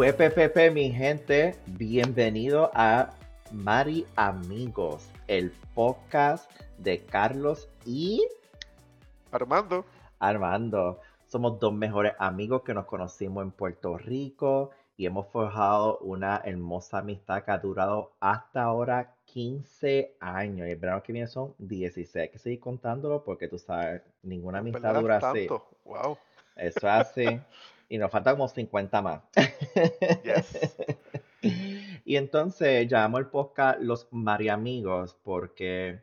Pues Pepe, mi gente, bienvenido a Mari Amigos, el podcast de Carlos y Armando. Armando. Somos dos mejores amigos que nos conocimos en Puerto Rico y hemos forjado una hermosa amistad que ha durado hasta ahora 15 años. Y el verano que viene son 16. Hay que seguir contándolo porque tú sabes, ninguna amistad dura así. Wow. Eso es así. y nos faltan como 50 más. Yes. y entonces llamamos el podcast Los Mariamigos porque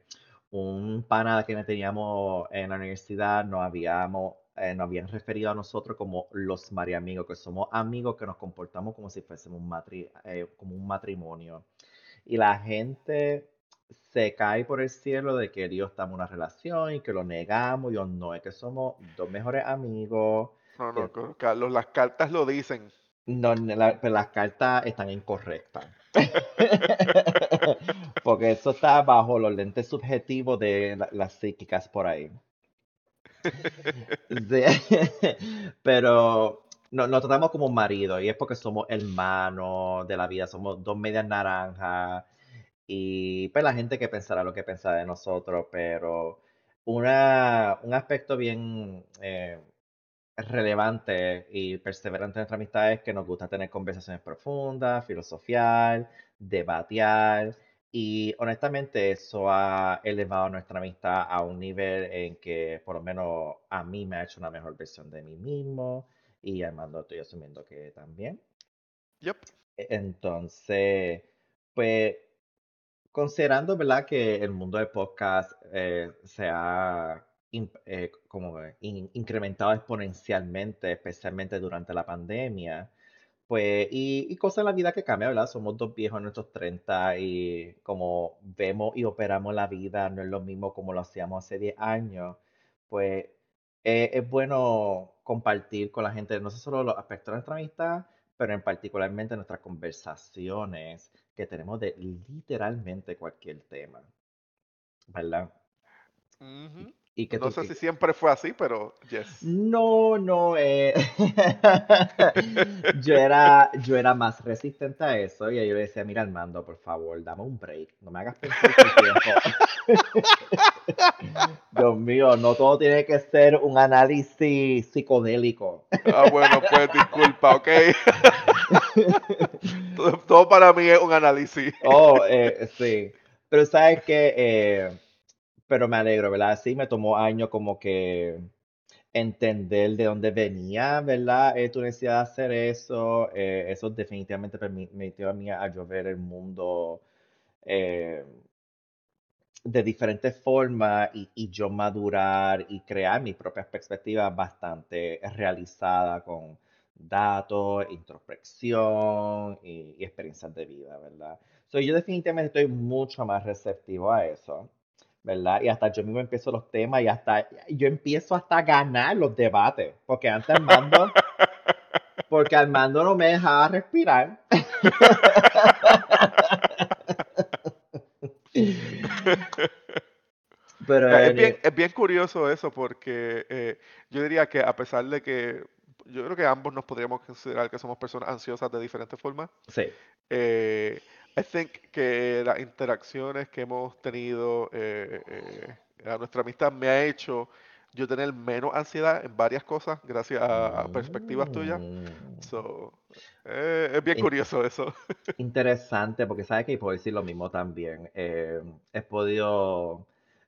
un pana que teníamos en la universidad nos habíamos eh, nos habían referido a nosotros como los mariamigos, que somos amigos que nos comportamos como si fuésemos un, eh, como un matrimonio. Y la gente se cae por el cielo de que Dios está en una relación y que lo negamos. Y no, es que somos dos mejores amigos. No, no, Carlos, las cartas lo dicen. No, pero las cartas están incorrectas. Porque eso está bajo los lentes subjetivos de las psíquicas por ahí. pero no, nos tratamos como un marido y es porque somos hermanos de la vida, somos dos medias naranjas y pues la gente que pensará lo que pensará de nosotros, pero una, un aspecto bien eh, relevante y perseverante de nuestra amistad es que nos gusta tener conversaciones profundas, filosofiar, debatear y honestamente eso ha elevado nuestra amistad a un nivel en que por lo menos a mí me ha hecho una mejor versión de mí mismo y Armando estoy asumiendo que también. Yep. E, entonces, pues considerando, ¿verdad? Que el mundo del podcast eh, se ha eh, como incrementado exponencialmente, especialmente durante la pandemia, pues, y, cosas en la vida que cambian, ¿verdad? Somos dos viejos en nuestros 30 y como vemos y operamos la vida no es lo mismo como lo hacíamos hace 10 años, pues eh, es bueno compartir con la gente no solo los aspectos de nuestra amistad, pero en particularmente nuestras conversaciones que tenemos de literalmente cualquier tema, ¿verdad? No sé si siempre fue así, pero yes. No, no. Eh... yo, era, yo era más resistente a eso y yo le decía, mira Armando, por favor, dame un break. No me hagas pensar tiempo. Dios mío, no todo tiene que ser un análisis psicodélico. ah, bueno, pues disculpa, ok. todo, para mí es un análisis. oh, eh, sí. Pero sabes que... Eh, pero me alegro, ¿verdad? Sí, me tomó años como que entender de dónde venía, ¿verdad? Eh, tu necesidad de hacer eso. Eh, eso definitivamente permitió a mí a yo ver el mundo eh, de diferentes formas y, yo madurar y crear mis propias perspectivas bastante realizadas con datos, introspección y, y experiencias de vida, ¿verdad? So, yo definitivamente estoy mucho más receptivo a eso. ¿Verdad? Y hasta yo mismo empiezo los temas y hasta yo empiezo hasta a ganar los debates, porque antes Armando, porque Armando no me dejaba respirar. Pero es, bien, es, bien, curioso eso porque eh, yo diría que a pesar de que yo creo que ambos nos podríamos considerar que somos personas ansiosas de diferentes formas. Sí. Eh, I think que las interacciones que hemos tenido eh, eh, a nuestra amistad me ha hecho yo tener menos ansiedad en varias cosas gracias a, perspectivas tuyas. Mm. So, eh, es bien curioso eso. Interesante, porque sabes que puedo decir lo mismo también. he podido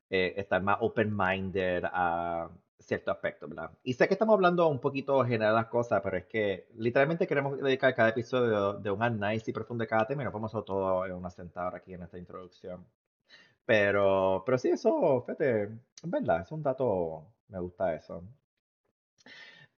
estar más open-minded a cierto aspecto, ¿verdad? Y sé que estamos hablando un poquito general las cosas, pero es que literalmente queremos dedicar cada episodio de, un análisis profundo de cada tema y no podemos hacer todo en una sentada aquí en esta introducción. Pero, pero sí, eso, fíjate, es verdad, es un dato, me gusta eso.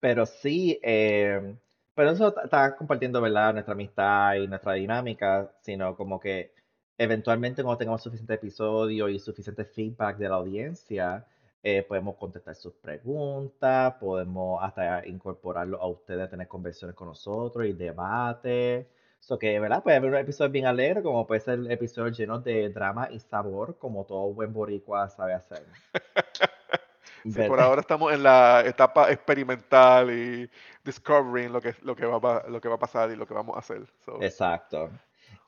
Pero sí, eh, pero eso está compartiendo, ¿verdad? Nuestra amistad y nuestra dinámica, sino como que eventualmente cuando tengamos suficiente episodio y suficiente feedback de la audiencia, eh, podemos contestar sus preguntas, podemos hasta incorporarlo a ustedes a tener conversaciones con nosotros y debate. So que, ¿verdad? Puede haber un episodio bien alegre, como puede ser episodio lleno de drama y sabor, como todo buen boricua sabe hacer. Sí, por ahora estamos en la etapa experimental y discovering lo que, lo que, va, lo que va a pasar y lo que vamos a hacer. Exacto.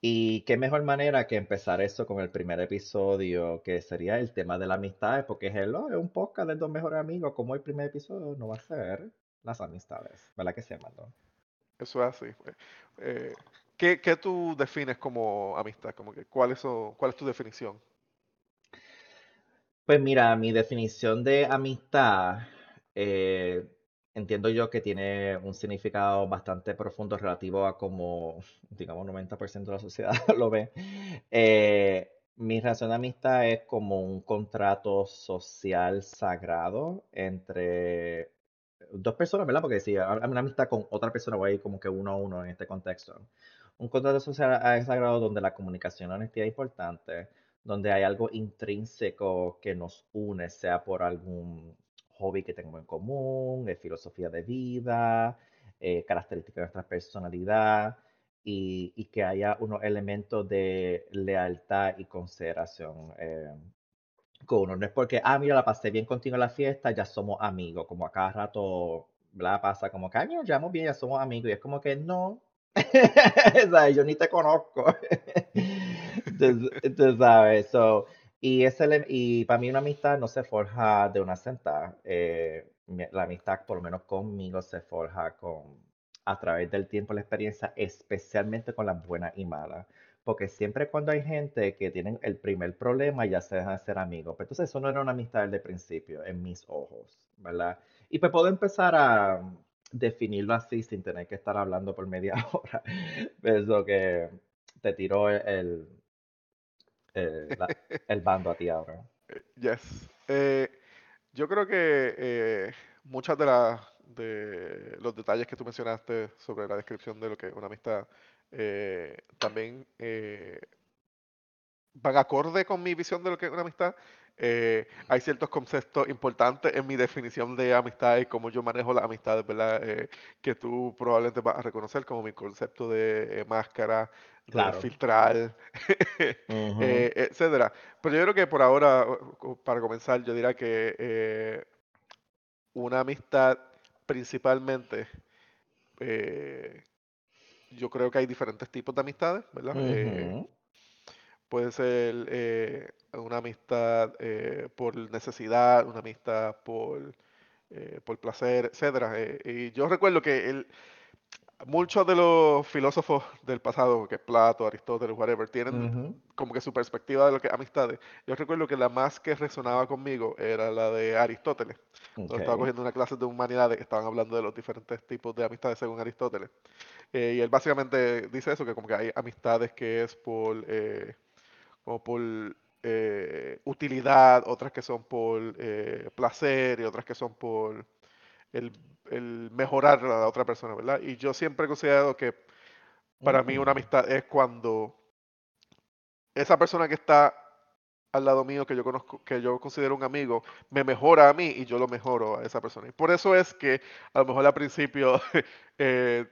Y qué mejor manera que empezar eso con el primer episodio, que sería el tema de la amistad, porque Hello es un podcast de dos mejores amigos, como el primer episodio no va a ser las amistades, ¿verdad que se llama? Eso es así. Eh, ¿qué, ¿qué, tú defines como amistad? Como que, ¿cuál, es, ¿Cuál es tu definición? Pues mira, mi definición de amistad, eh, entiendo yo que tiene un significado bastante profundo relativo a como, digamos, 90% de la sociedad lo ve. Eh, mi relación de amistad es como un contrato social sagrado entre dos personas, ¿verdad? Porque si una amistad con otra persona, voy a ir como que uno a uno en este contexto. Un contrato social sagrado donde la comunicación y honestidad es importante donde hay algo intrínseco que nos une, sea por algún que tengo en común, eh, filosofía de vida, eh, características de nuestra personalidad, y, que haya unos elementos de lealtad y consideración eh, con uno. No es porque, ah, mira, la pasé bien contigo en la fiesta, ya somos amigos, como a cada rato la pasa como que, nos llevamos bien, ya somos amigos, y es como que no, yo ni te conozco. Entonces, sabes, y, y para mí una amistad no se forja de una sentada. Eh, la amistad, por lo menos conmigo, se forja con, a través del tiempo, la experiencia, especialmente con las buenas y malas. Porque siempre cuando hay gente que tienen el primer problema, ya se dejan de ser amigos. Pero entonces eso no era una amistad desde el principio, en mis ojos, ¿verdad? Y pues puedo empezar a definirlo así sin tener que estar hablando por media hora. Eso que te tiró el, bando a ti ahora. Yes. Eh, yo creo que eh, muchas de, las de los detalles que tú mencionaste sobre la descripción de lo que es una amistad eh, también van acorde con mi visión de lo que es una amistad. Eh, hay ciertos conceptos importantes en mi definición de amistad y cómo yo manejo las amistades, ¿verdad? Eh, que tú probablemente vas a reconocer como mi concepto de eh, máscara, de filtrar, etcétera. Pero yo creo que por ahora, para comenzar, yo diría que una amistad principalmente, yo creo que hay diferentes tipos de amistades, ¿verdad? Puede ser eh, una amistad eh, por necesidad, una amistad por, eh, por placer, etcétera. y yo recuerdo que el, muchos de los filósofos del pasado, que Plato, Aristóteles, whatever, tienen como que su perspectiva de lo que es amistades. Yo recuerdo que la más que resonaba conmigo era la de Aristóteles. estaba cogiendo una clase de humanidades que estaban hablando de los diferentes tipos de amistades según Aristóteles. y él básicamente dice eso, que como que hay amistades que es por como por eh, utilidad, otras que son por eh, placer y otras que son por el, mejorar a la otra persona, ¿verdad? Y yo siempre he considerado que para mí una amistad es cuando esa persona que está al lado mío, que yo conozco, que yo considero un amigo, me mejora a mí y yo lo mejoro a esa persona. Y por eso es que a lo mejor al principio eh,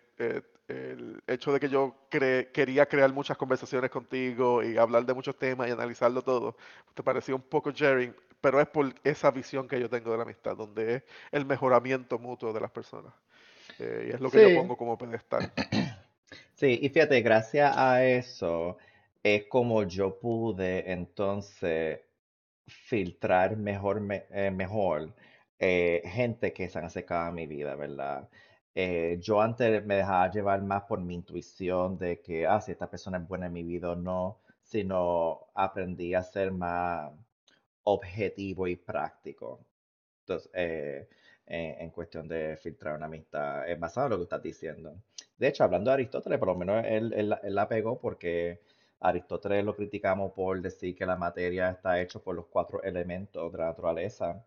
el hecho de que yo quería crear muchas conversaciones contigo y hablar de muchos temas y analizarlo todo, te pareció un poco sharing, pero es por esa visión que yo tengo de la amistad, donde es el mejoramiento mutuo de las personas. Eh, y es lo que yo pongo como pedestal. Sí, y fíjate, gracias a eso es como yo pude entonces filtrar mejor, eh, mejor eh, gente que se han acercado a mi vida, ¿verdad? Eh, yo antes me dejaba llevar más por mi intuición de que, ah, si esta persona es buena en mi vida o no, sino aprendí a ser más objetivo y práctico. Entonces, eh, en cuestión de filtrar una amistad, es basado en lo que estás diciendo. De hecho, hablando de Aristóteles, por lo menos él, él, la pegó porque Aristóteles lo criticamos por decir que la materia está hecha por los cuatro elementos de la naturaleza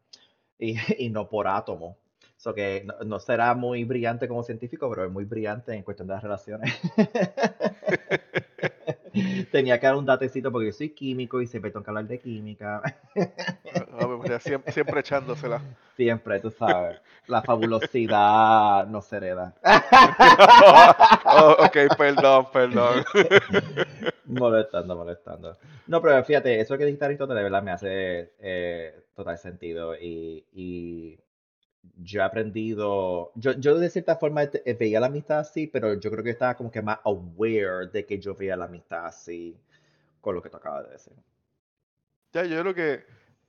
y no por átomos que no, será muy brillante como científico, pero es muy brillante en cuestión de las relaciones. Tenía que dar un datecito porque yo soy químico y siempre tengo que hablar de química. Siempre, siempre echándosela. Siempre, tú sabes. La fabulosidad no se hereda. oh, ok, perdón, perdón. molestando, molestando. No, pero fíjate, eso que dijiste Aristóteles, de verdad me hace eh, total sentido. Y, y yo he aprendido, yo, yo de cierta forma eh, veía la amistad así, pero yo creo que estaba como que más aware de que yo veía la amistad así con lo que tú acabas de decir. Ya, yo creo que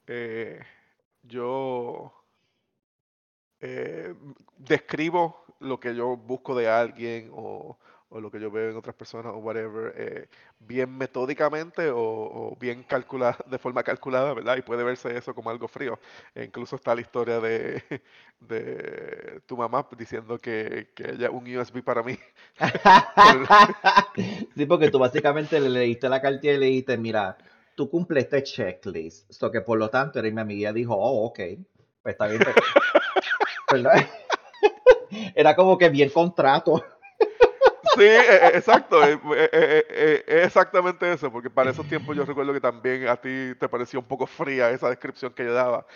eh, yo eh, describo lo que yo busco de alguien o, o lo que yo veo en otras personas o whatever, eh, bien metódicamente o, bien calculada, de forma calculada, ¿verdad? Y puede verse eso como algo frío. E incluso está la historia de, de tu mamá diciendo que, que ella un USB para mí. sí, porque tú básicamente le leíste la cartilla y le dijiste, mira, tú cumples este checklist. So que por lo tanto, eres mi amiga dijo, oh, ok, pues está bien. Pues, Era como que bien contrato. Sí, e, e, exacto, es, e, exactamente eso, porque para esos tiempos yo recuerdo que también a ti te parecía un poco fría esa descripción que yo daba.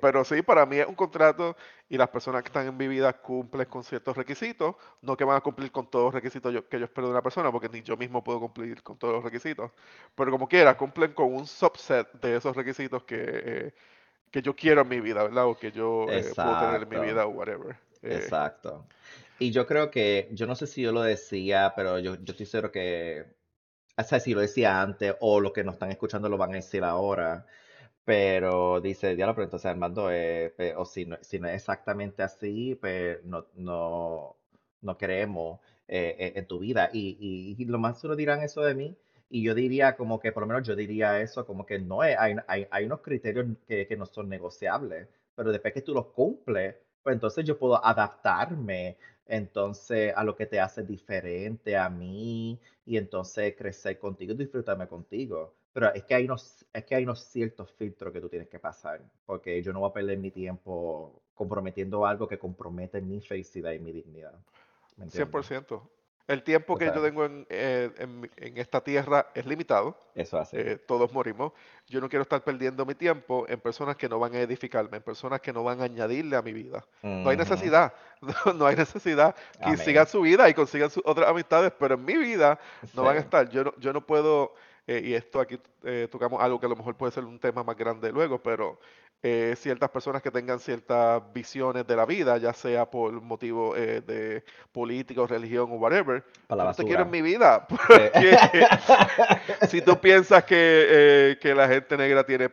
Pero sí, para mí es un contrato y las personas que están en mi vida cumplen con ciertos requisitos, no que van a cumplir con todos los requisitos que yo espero de una persona, porque ni yo mismo puedo cumplir con todos los requisitos, pero como quiera, cumplen con un subset de esos requisitos que, eh, que yo quiero en mi vida, ¿verdad? O que yo eh, puedo tener en mi vida o whatever. Eh, exacto. Y yo creo que, yo no sé si yo lo decía, pero yo, yo estoy seguro que, o sea, si lo decía antes o los que nos están escuchando lo van a decir ahora, pero dice, ya lo pregunto, o sea, Armando, eh, o si no, si no es exactamente así, pues no, no, no creemos eh, en tu vida. Y, y, lo más uno dirán eso de mí, y yo diría como que, por lo menos yo diría eso, como que no es, hay, hay, hay unos criterios que, que no son negociables, pero después que tú los cumples, pues entonces yo puedo adaptarme entonces a lo que te hace diferente a mí y entonces crecer contigo y disfrutarme contigo. Pero es que hay unos, es que hay unos ciertos filtros que tú tienes que pasar, porque yo no voy a perder mi tiempo comprometiendo algo que compromete mi felicidad y mi dignidad. 100%. El tiempo que yo tengo eh, en, en, esta tierra es limitado. Eso hace. Eh, todos morimos. Yo no quiero estar perdiendo mi tiempo en personas que no van a edificarme, en personas que no van a añadirle a mi vida. No hay necesidad. No, hay necesidad. Que sigan su vida y consigan sus otras amistades, pero en mi vida no van a estar. Yo no, yo no puedo eh, y esto aquí eh, tocamos algo que a lo mejor puede ser un tema más grande luego, pero eh, ciertas personas que tengan ciertas visiones de la vida, ya sea por motivo de política o religión o whatever, no te quiero en mi vida. si tú piensas que, que, la gente negra tiene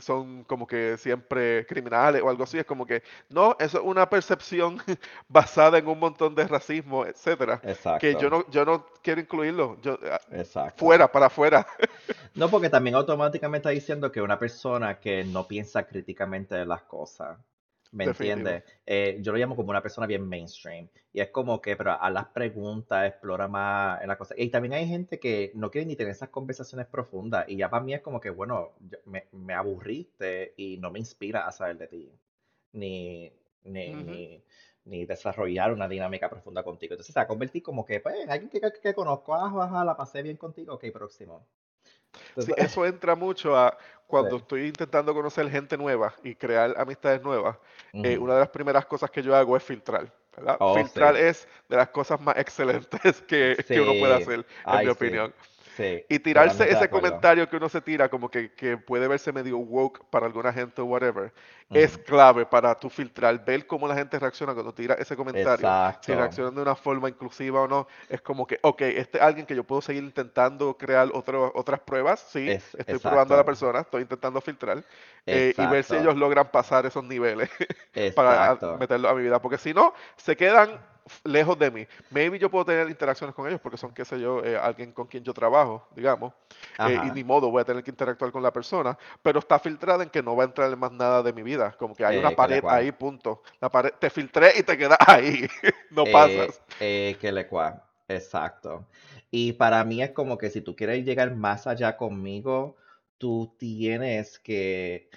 son como que siempre criminales o algo así, es como que no, eso es una percepción basada en un montón de racismo, etcétera, que yo no, yo no quiero incluirlo. Yo, ah, Exacto fuera, para afuera. No, porque también automáticamente está diciendo que una persona que no piensa críticamente de las cosas, ¿me entiendes? Eh, yo lo llamo como una persona bien mainstream. Y es como que, pero a las preguntas, explora más en las cosas. Y también hay gente que no quiere ni tener esas conversaciones profundas. Y ya para mí es como que, bueno, me, me aburriste y no me inspira a saber de ti. Ni, ni, ni desarrollar una dinámica profunda contigo. Entonces se va a convertir como que, pues, alguien que, que, conozco, ah, la pasé bien contigo, ok, próximo. sí, eso entra mucho a cuando estoy intentando conocer gente nueva y crear amistades nuevas. Eh, una de las primeras cosas que yo hago es filtrar. Oh, filtrar es de las cosas más excelentes que, que uno puede hacer, en mi opinión y tirarse ese comentario que uno se tira, como que, que, puede verse medio woke para alguna gente o whatever, es clave para tu filtrar, ver cómo la gente reacciona cuando tira ese comentario. Si reaccionan de una forma inclusiva o no, es como que, ok, este es alguien que yo puedo seguir intentando crear otras pruebas, sí, estoy probando a la persona, estoy intentando filtrar, eh, y ver si ellos logran pasar esos niveles para meterlo a mi vida, porque si no, se quedan lejos de mí. Maybe yo puedo tener interacciones con ellos porque son, qué sé yo, eh, alguien con quien yo trabajo, digamos, eh, y ni modo voy a tener que interactuar con la persona, pero está filtrada en que no va a entrar en más nada de mi vida, como que hay una eh, pared ahí, punto. La pared, te filtré y te quedas ahí, no pasas. que le cual, exacto. Y para mí es como que si tú quieres llegar más allá conmigo, tú tienes que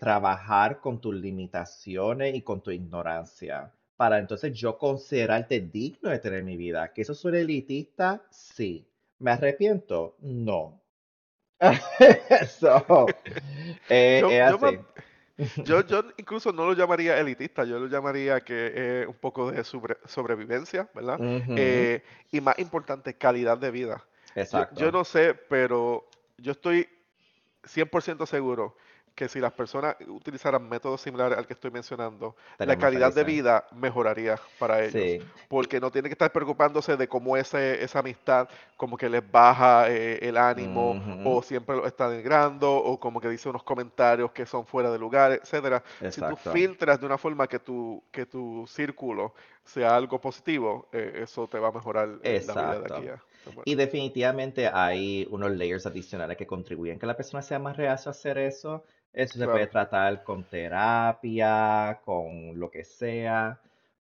trabajar con tus limitaciones y con tu ignorancia para entonces yo considerarte digno de tener mi vida. Que eso suena elitista, sí. ¿Me arrepiento? No. So, eh, Yo, es yo, me- yo, yo incluso no lo llamaría elitista, yo lo llamaría que es un poco de sobre- sobrevivencia, ¿verdad? Eh, y más importante, calidad de vida. Yo, yo Exacto. no sé, pero yo estoy 100% seguro que si las personas utilizaran métodos similares al que estoy mencionando, la calidad de vida mejoraría para ellos, Sí, porque no tienen que estar preocupándose de cómo ese, esa amistad como que les baja eh, el ánimo o siempre lo está denigrando o como que dice unos comentarios que son fuera de lugar, etcétera. Si tú filtras de una forma que tu, que tu círculo sea algo positivo, eh, eso te va a mejorar eh, la vida de aquí Exacto. a... Y definitivamente hay unos layers adicionales que contribuyen que la persona sea más reacia a hacer eso. Eso se puede tratar con terapia, con lo que sea.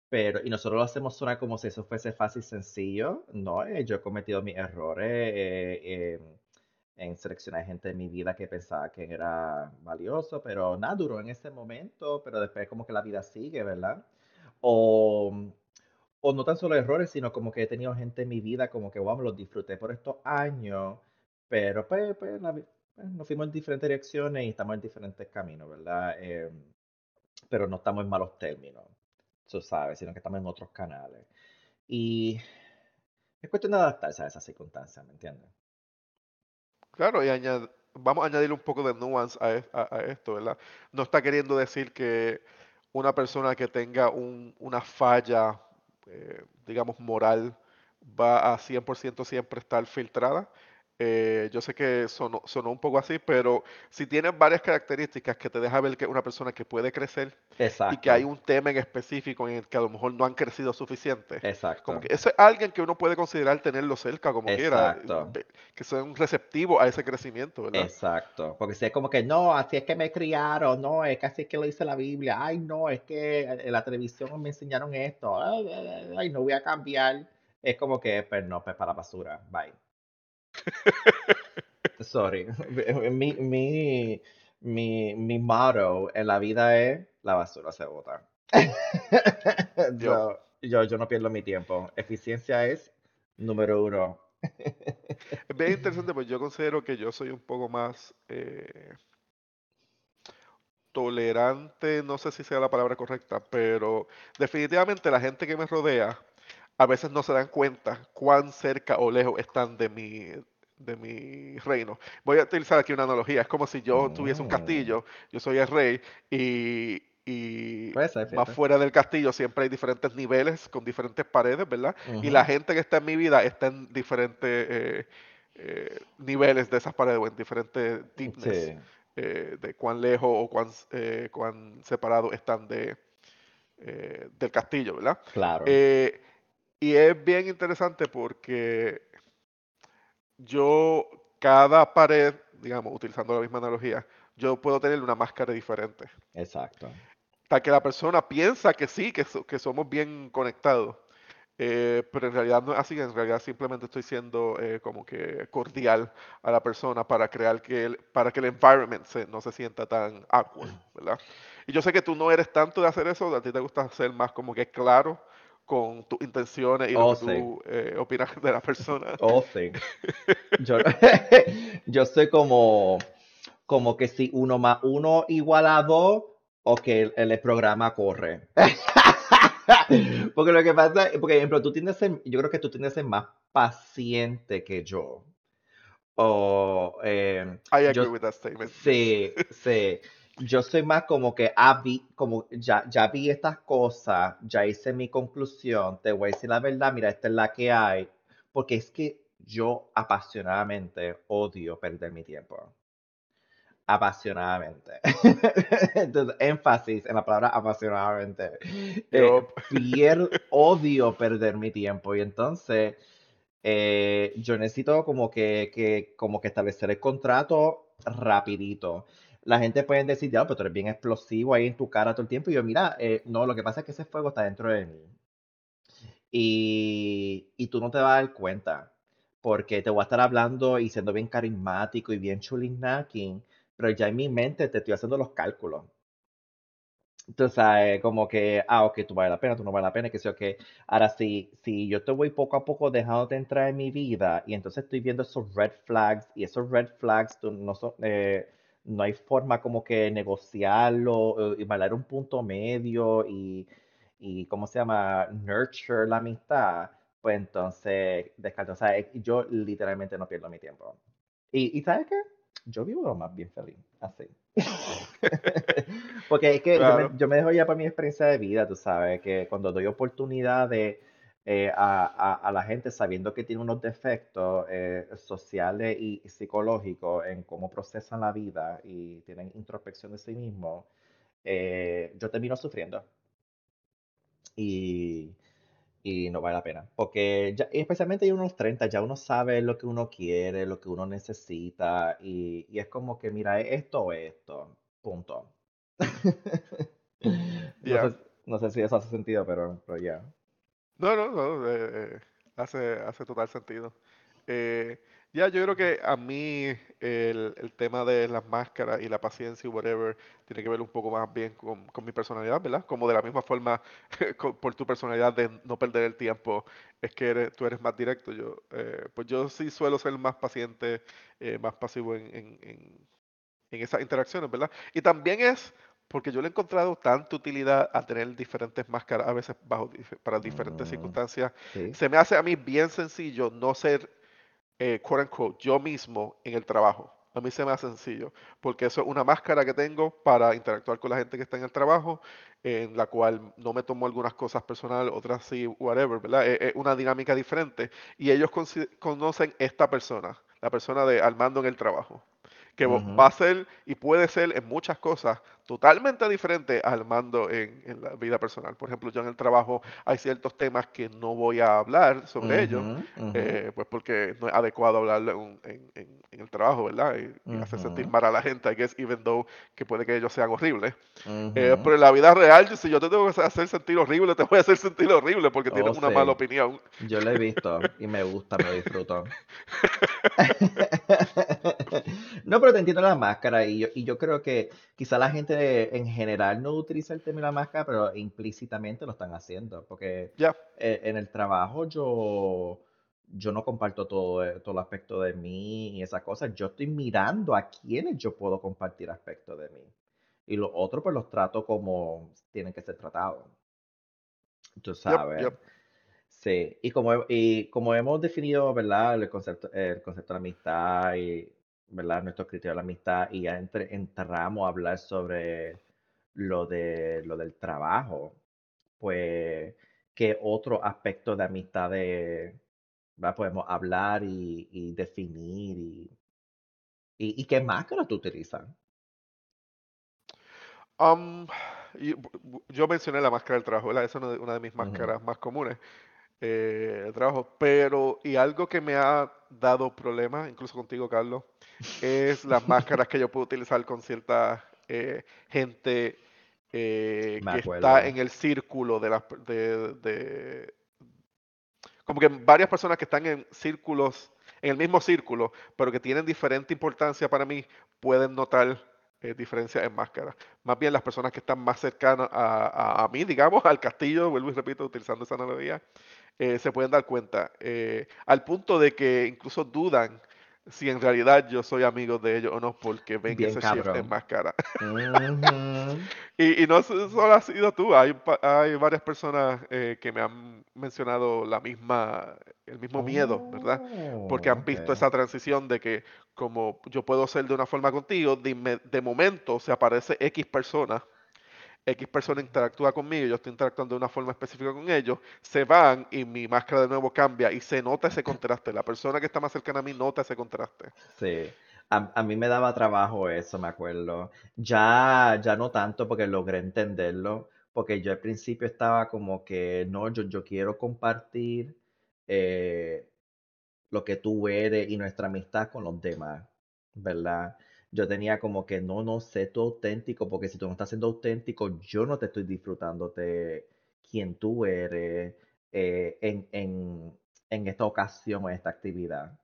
Pero, y nosotros lo hacemos sonar como si eso fuese fácil y sencillo. No, eh, yo he cometido mis errores eh, en, en seleccionar gente en mi vida que pensaba que era valioso, pero nada, duró en ese momento, pero después como que la vida sigue, ¿verdad? O, o no tan solo errores, sino como que he tenido gente en mi vida como que, wow, los disfruté por estos años, pero pues, pues, la pues, nos fuimos en diferentes direcciones y estamos en diferentes caminos, ¿verdad? Em, pero no estamos en malos términos, tú sabes, sino que estamos en otros canales. Y es cuestión de adaptarse a esas circunstancias, ¿me entiendes? Claro, y vamos a añadir un poco de nuance a, es- a- a esto, ¿verdad? No está queriendo decir que una persona que tenga un- una falla, eh, digamos, moral, va a 100% siempre estar filtrada. Eh, yo sé que sonó, sonó un poco así, pero si tienes varias características que te deja ver que es una persona que puede crecer y que hay Exacto, un tema en específico en el que a lo mejor no han crecido suficiente, como que exacto, ese es alguien que uno puede considerar tenerlo cerca como quiera, exacto. que son receptivos a ese crecimiento, ¿verdad? Exacto, porque si es como que no, así es que me criaron, no, es que así es que lo dice la Biblia, ay, no, es que en la televisión me enseñaron esto, ay, ay, no voy a cambiar. Es como que, pues no, pues para la basura, bye. Sorry. Mi, mi, mi, mi motto en la vida es la basura se bota. Yo, yo, yo no pierdo mi tiempo. Eficiencia es número uno. es bien interesante, pues yo considero que yo soy un poco más eh, tolerante, no sé si sea la palabra correcta, pero definitivamente la gente que me rodea a veces no se dan cuenta cuán cerca o lejos están de mi, de mi reino. Voy a utilizar aquí una analogía, es como si yo tuviese un Mm, castillo, yo soy el rey y, y más fuera del castillo siempre hay diferentes niveles con diferentes paredes, ¿verdad? Y la gente que está en mi vida está en diferentes eh, eh, niveles de esas paredes o en diferentes deepness Sí, eh, de cuán lejos o cuán, eh, cuán separados están de, del castillo, ¿verdad? claro, y es bien interesante porque yo, cada pared, digamos, utilizando la misma analogía, yo puedo tener una máscara diferente. exacto. Tal que la persona piensa que sí, que, so- que somos bien conectados. eh, pero en realidad no es así, en realidad simplemente estoy siendo eh, como que cordial a la persona para crear que el, para que el environment se- no se sienta tan awkward, ¿verdad? Y yo sé que tú no eres tanto de hacer eso, a ti te gusta ser más como que claro con tus intenciones y lo Oh, que sí, tú eh, opinas de la persona. oh, sí. Yo, yo soy como, como que si uno más uno igual a dos, o que el, el programa corre. Porque lo que pasa, por ejemplo, tú tienes, ser- yo creo que tú tienes que ser más paciente que yo. O eh, I yo agree with that statement, sí, sí. Yo soy más como que ah, vi, como ya, ya vi estas cosas, ya hice mi conclusión, te voy a decir la verdad, mira, esta es la que hay. Porque es que yo apasionadamente odio perder mi tiempo. Apasionadamente. Entonces, énfasis en la palabra apasionadamente. Eh, Yup. pier- odio perder mi tiempo y entonces eh, yo necesito como que, que- como que establecer el contrato rapidito. La gente puede decir, ya, pero tú eres bien explosivo ahí en tu cara todo el tiempo. Y yo, mira, eh, no, lo que pasa es que ese fuego está dentro de mí. Y, y tú no te vas a dar cuenta, porque te voy a estar hablando y siendo bien carismático y bien chulinaki, pero ya en mi mente te estoy haciendo los cálculos. Sabes, como que, ah, ok, tú vale la pena, tú no vale la pena, que sé qué. Ahora, si, si yo te voy poco a poco dejándote entrar en mi vida y entonces estoy viendo esos red flags y esos red flags tú no, son, eh, no hay forma como que negociarlo eh, y bailar un punto medio y, y, ¿cómo se llama? Nurture la amistad, pues entonces, descarto. O sea, yo literalmente no pierdo mi tiempo. Y, ¿y ¿sabes qué? Yo vivo lo más bien feliz, así. Porque es que yo me, Claro. yo me dejo ya por mi experiencia de vida, tú sabes, que cuando doy oportunidad de, eh, a, a- a la gente sabiendo que tiene unos defectos eh, sociales y psicológicos en cómo procesan la vida y tienen introspección de sí mismos, eh, yo termino sufriendo y, y no vale la pena. Porque ya, especialmente ya unos 30 ya uno sabe lo que uno quiere, lo que uno necesita y, y es como que, mira, esto o esto, punto. No Ya. sé, no sé si eso hace sentido, pero, pero ya. No, no, no, eh, eh, hace, hace total sentido. Eh, ya, yo creo que a mí el, el tema de las máscaras y la paciencia y whatever tiene que ver un poco más bien con, con mi personalidad, ¿verdad? Como de la misma forma, por tu personalidad de no perder el tiempo, es que eres- tú eres más directo. Yo, eh, pues yo sí suelo ser más paciente, eh, más pasivo en, en, en- en esas interacciones, ¿verdad? Y también es porque yo le he encontrado tanta utilidad a tener diferentes máscaras, a veces bajo para diferentes Mm, circunstancias. sí. Se me hace a mí bien sencillo no ser, eh, quote unquote, yo mismo en el trabajo. A mí se me hace sencillo, porque eso es una máscara que tengo para interactuar con la gente que está en el trabajo, en la cual no me tomo algunas cosas personales, otras sí, whatever, ¿verdad? Es, es una dinámica diferente. Y ellos conocen esta persona, la persona de Armando en el trabajo que va a ser y puede ser en muchas cosas totalmente diferente al mando en, en la vida personal. Por ejemplo, yo en el trabajo hay ciertos temas que no voy a hablar sobre ellos, ujú, ujú, eh, pues porque no es adecuado hablarlo en, en- en- el trabajo, ¿verdad? Y, y hacer sentir mal a la gente, I guess, even though que puede que ellos sean horribles. Eh, pero en la vida real, si yo te tengo que hacer sentir horrible, te voy a hacer sentir horrible porque Oh, tienes una mala sí. opinión. Yo lo he visto y me gusta, me disfruto. No, pero te entiendo la máscara y yo, y yo creo que quizá la gente en general no utiliza el término la máscara, pero implícitamente lo están haciendo, porque Ya, eh, en el trabajo yo, yo no comparto todo, eh, todo el aspecto de mí y esas cosas, yo estoy mirando a quienes yo puedo compartir aspectos de mí. Y los otros pues los trato como tienen que ser tratados, tú yep, sabes. yep. Sí, y como, y como hemos definido, ¿verdad? El concepto, el concepto de amistad y, ¿verdad? Nuestros criterios de la amistad y ya entre, entramos a hablar sobre lo de, lo del trabajo, pues, ¿qué otro aspecto de amistad de, ¿verdad? podemos hablar y, y definir y, y, y qué máscara tú utilizas? Um, yo mencioné la máscara del trabajo, ¿verdad? Esa es una de, una de mis máscaras más comunes eh, trabajo. Pero, y algo que me ha dado problemas, incluso contigo, Carlos, es las máscaras que yo puedo utilizar con cierta eh, gente eh, que está en el círculo de las, de, de- como que varias personas que están en círculos, en el mismo círculo, pero que tienen diferente importancia para mí, pueden notar eh, diferencias en máscaras. Más bien las personas que están más cercanas a, a- a mí, digamos, al castillo, vuelvo y repito, utilizando esa analogía, eh, se pueden dar cuenta, eh, al punto de que incluso dudan si en realidad yo soy amigo de ellos o no, porque ven Bien ese shift en cabrón. máscara. Ujú. Y, y no so- solo has sido tú, hay, hay varias personas eh, que me han mencionado la misma, el mismo miedo, ¿verdad? Porque Oh, han visto esa transición de que como yo puedo ser de una forma contigo, de, de momento se aparece X persona, X persona interactúa conmigo, yo estoy interactuando de una forma específica con ellos, se van y mi máscara de nuevo cambia y se nota ese contraste. La persona que está más cercana a mí nota ese contraste. Sí, a, a mí me daba trabajo eso, me acuerdo. Ya, ya no tanto porque logré entenderlo, porque yo al principio estaba como que, no, yo, quiero compartir eh, lo que tú eres y nuestra amistad con los demás, ¿verdad? Yo tenía como que, no, no, sé tú auténtico, porque si tú no estás siendo auténtico, yo no te estoy disfrutándote quién tú eres eh, en, en, en esta ocasión o en esta actividad.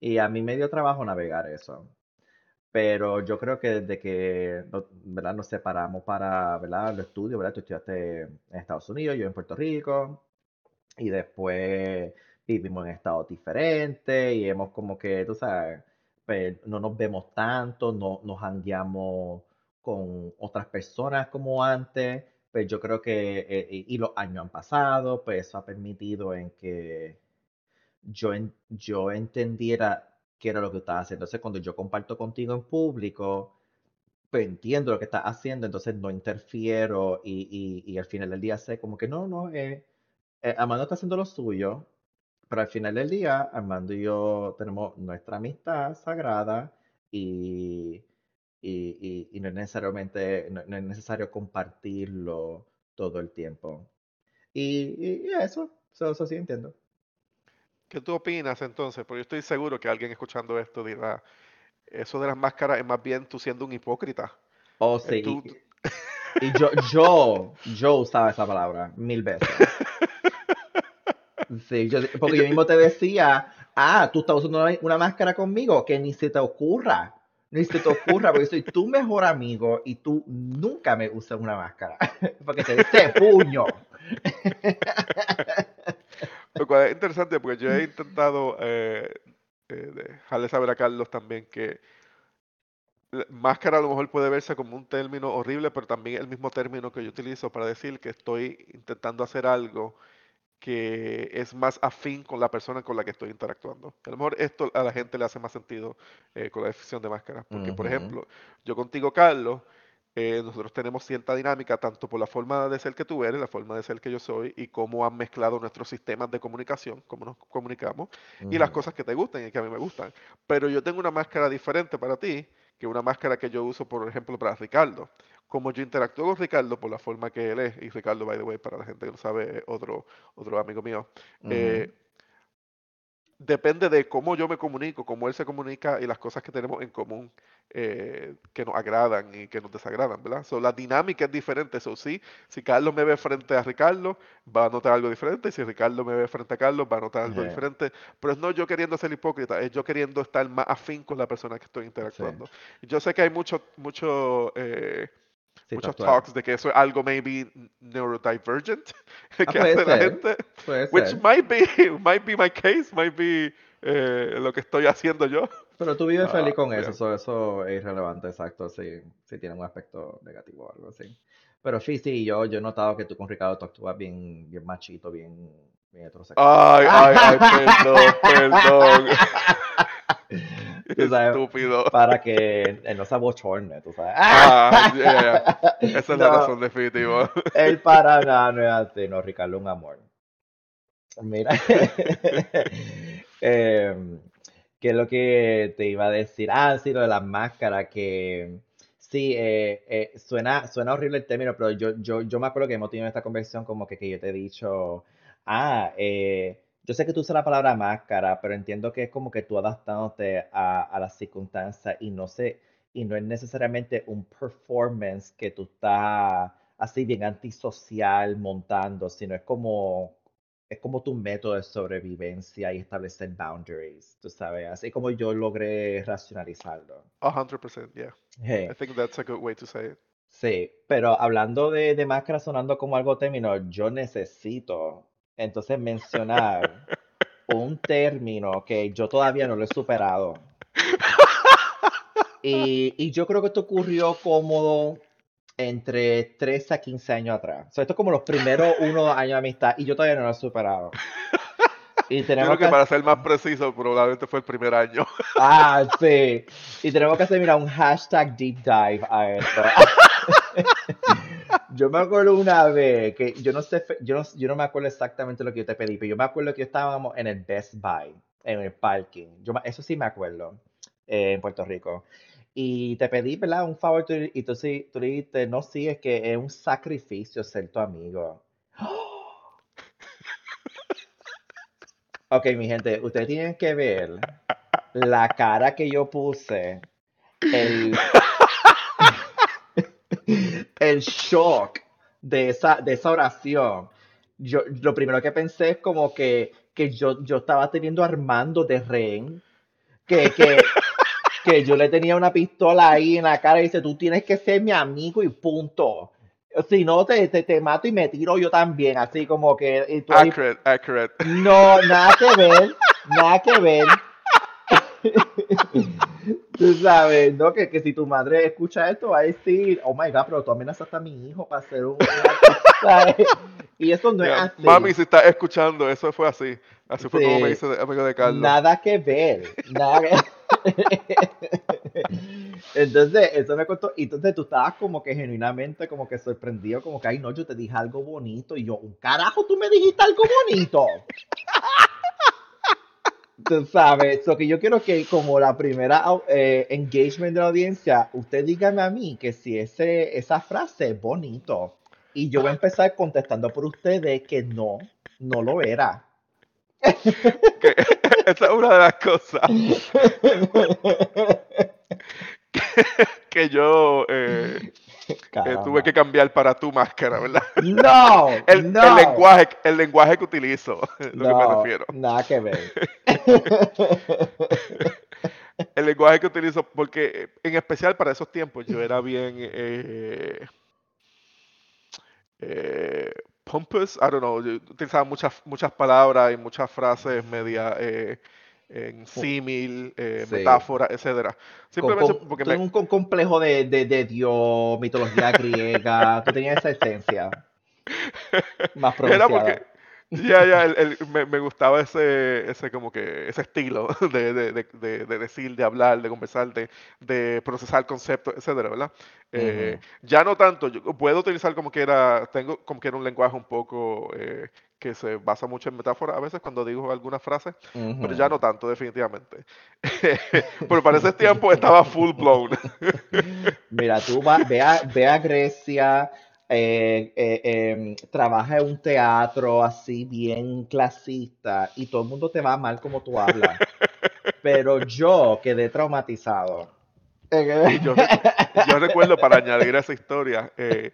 Y a mí me dio trabajo navegar eso. Pero yo creo que desde que ¿verdad? nos separamos para ¿verdad? los estudios, ¿verdad? Tú estudiaste en Estados Unidos, yo en Puerto Rico, y después vivimos en estados diferentes y hemos como que, tú sabes, no nos vemos tanto, no nos hangueamos con otras personas como antes, pues yo creo que, eh, y, los años han pasado, pues eso ha permitido en que yo, en- yo entendiera qué era lo que estaba haciendo. Entonces, cuando yo comparto contigo en público, pues entiendo lo que estás haciendo, entonces no interfiero y, y, al final del día sé como que no, no, eh, eh, Armando está haciendo lo suyo, pero al final del día, Armando y yo tenemos nuestra amistad sagrada y, y, y- y no es necesariamente, no, no es necesario compartirlo todo el tiempo. Y, eso, eso, eso sí entiendo. ¿Qué tú opinas entonces? Porque yo estoy seguro que alguien escuchando esto dirá, eso de las máscaras es más bien tú siendo un hipócrita. Oh, Eh, sí, tú, y yo, yo, yo usaba esa palabra mil veces. Sí, yo, porque yo- mismo te decía, ah, tú estás usando una, una máscara conmigo, que ni se te ocurra, ni se te ocurra, porque soy tu mejor amigo y tú nunca me usas una máscara, porque te dice puño. Lo cual es interesante porque yo he intentado eh, eh, dejarle saber a Carlos también que máscara a lo mejor puede verse como un término horrible, pero también el mismo término que yo utilizo para decir que estoy intentando hacer algo que es más afín con la persona con la que estoy interactuando. A lo mejor esto a la gente le hace más sentido eh, con la definición de máscara. Porque, por ejemplo, yo contigo, Carlos, eh, nosotros tenemos cierta dinámica, tanto por la forma de ser que tú eres, la forma de ser que yo soy, y cómo han mezclado nuestros sistemas de comunicación, cómo nos comunicamos, y las cosas que te gustan y que a mí me gustan. Pero yo tengo una máscara diferente para ti que una máscara que yo uso, por ejemplo, para Ricardo. Como yo interactúo con Ricardo por la forma que él es, y Ricardo, by the way, para la gente que no sabe, es otro, otro amigo mío, eh, depende de cómo yo me comunico, cómo él se comunica y las cosas que tenemos en común eh, que nos agradan y que nos desagradan, ¿verdad? So, la dinámica es diferente. So, sí, si Carlos me ve frente a Ricardo, va a notar algo diferente. Y si Ricardo me ve frente a Carlos, va a notar algo diferente. Pero es no yo queriendo ser hipócrita, es yo queriendo estar más afín con la persona que estoy interactuando. Yo sé que hay mucho, mucho, eh, sí, muchos tatuaje. talks de que eso es algo maybe neurodivergent Ah, que puede hace la ser, gente. puede Which ser. might be, might be my case, might be eh, lo que estoy haciendo yo. Pero tú vives feliz Ah, con yeah. eso, eso, eso es irrelevante, exacto, si, si tiene un aspecto negativo o algo así. Pero sí, sí, yo, yo he notado que tú con Ricardo tú actúas bien, bien machito, bien, bien heterosexual. Ay, ay, ay, perdón, perdón. Sabes, Estúpido. para que él no se abochorne, tú sabes. Ah, yeah. Esa es la No, razón definitiva. él para nada no es así, no, Ricardo un amor. Mira, em, ¿qué es lo que te iba a decir? Ah, sí, lo de las máscaras, que sí, eh, eh, suena, suena horrible el término, pero yo, yo, yo me acuerdo que hemos tenido esta conversación como que, que yo te he dicho, ah, eh, yo sé que tú usas la palabra máscara, pero entiendo que es como que tú adaptándote a, a las circunstancias y no sé, y no es necesariamente un performance que tú estás así bien antisocial montando, sino es como es como tu método de sobrevivencia y establecer boundaries, tú sabes, así como yo logré racionalizarlo. A hundred percent, yeah. I Hey, think that's a good way to say it. sí, pero hablando de, de máscara sonando como algo término, yo necesito entonces mencionar un término que yo todavía no lo he superado. Y, y yo creo que esto ocurrió como entre 13 a 15 años atrás. O sea, esto es como los primeros uno dos años de amistad y yo todavía no lo he superado. Y tenemos creo que que... para ser más preciso, probablemente fue el primer año. Ah, sí. Y tenemos que hacer, mira, un hashtag deep dive a esto. Yo me acuerdo una vez que yo no sé, yo no, yo no me acuerdo exactamente lo que yo te pedí, pero yo me acuerdo que estábamos en el Best Buy, en el parking. Yo, eso sí me acuerdo, eh, en Puerto Rico. Y te pedí, ¿verdad? Un favor, tú- y tú, sí, tú dijiste, no, sí, es que es un sacrificio ser tu amigo. Ok, mi gente, ustedes tienen que ver la cara que yo puse, el, el shock de esa, de esa oración. Yo, lo primero que pensé es como que, que yo, yo estaba teniendo a Armando de rehén, que, que, que yo le tenía una pistola ahí en la cara y dice, tú tienes que ser mi amigo y punto. Si no, te, te, te mato y me tiro yo también, así como que... y tú ahí- Accurate, accurate. no, nada que ver, nada que ver. Tú sabes, ¿no? Que, que si tu madre escucha esto va a decir, oh my god, pero tú amenazaste a mi hijo para hacer un... ¿sabes? Y eso no es así. Mami, si estás escuchando, eso fue así. Así fue como me dice amigo de Carlos. Nada que ver, nada que- Entonces, eso me costó. Y entonces tú estabas como que genuinamente como que sorprendido, como que, ay, no, yo te dije algo bonito. Y yo, un carajo, tú me dijiste algo bonito. Tú sabes, lo que yo quiero que como la primera eh, engagement de la audiencia, usted dígame a mí que si ese, esa frase es bonito. Y yo voy a empezar contestando por ustedes que no, no lo era. Esa es una de las cosas que yo eh, Caramba. tuve que cambiar para tu máscara, ¿verdad? No, El, no, el lenguaje, el lenguaje que utilizo, es lo que me refiero. nada que ver. El lenguaje que utilizo, porque eh, en especial para esos tiempos yo era bien eh, eh, pompous, I don't know, yo utilizaba muchas, muchas palabras y muchas frases media eh, en símil, eh, Sí. metáfora, etcétera. Simplemente con- porque me, un complejo de, de, de Dios, mitología griega, tú tenías esa esencia más Era pronunciada. porque, ya, ya, el- el- me, me gustaba ese, ese como que, ese estilo de, de, de, de- de decir, de hablar, de conversar, de, de procesar conceptos, etcétera, ¿verdad? Eh, ya no tanto, yo puedo utilizar como que era, tengo como que era un lenguaje un poco eh, que se basa mucho en metáfora a veces cuando digo algunas frases, pero ya no tanto, definitivamente. Pero para ese tiempo estaba full blown. Mira, tú va, ve, a, ve a Grecia, eh, eh, em, trabaja en un teatro así bien clasista y todo el mundo te va amar como tú hablas. Pero yo quedé traumatizado. Y yo, recu- yo recuerdo, para añadir a esa historia, eh,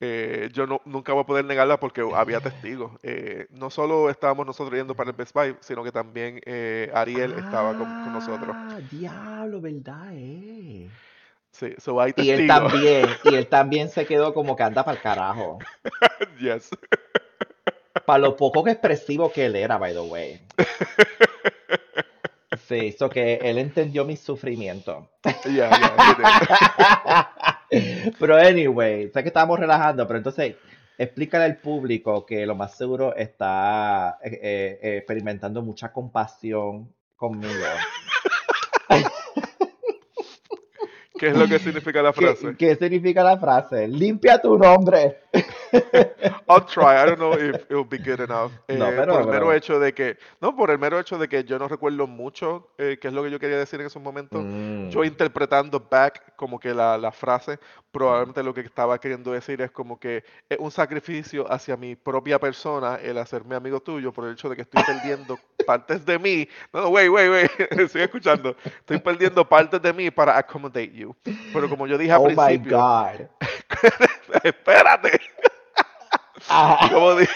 eh, yo no, nunca voy a poder negarla porque había testigos. Eh, no solo estábamos nosotros yendo para el Best Buy, sino que también eh, Ariel estaba con, con nosotros. Ah, diablo, ¿verdad? Eh? Sí, so hay Y él también, y él también se quedó como que anda para el carajo. yes. Para lo poco que expresivo que él era, by the way. Sí, eso que él entendió mi sufrimiento. Yeah, yeah. Pero anyway, sé que estábamos relajando, pero entonces explícale al público que lo más seguro está eh, eh, experimentando mucha compasión conmigo. ¿Qué es lo que significa la ¿Qué, frase? qué significa la frase? Limpia tu nombre. I'll try. I don't know if it'll be good enough. No, Eh, pero- por el mero pero- hecho de que, no, por el mero hecho de que yo no recuerdo mucho eh, qué es lo que yo quería decir en esos momentos. Mm. Yo interpretando back como que la, la frase, probablemente lo que estaba queriendo decir es como que es un sacrificio hacia mi propia persona el hacerme amigo tuyo por el hecho de que estoy perdiendo partes de mí. No, no, wait, wait, wait, estoy escuchando. Estoy perdiendo partes de mí para accommodate you. Pero como yo dije al Oh my principio, God. espérate. Ah, como, di-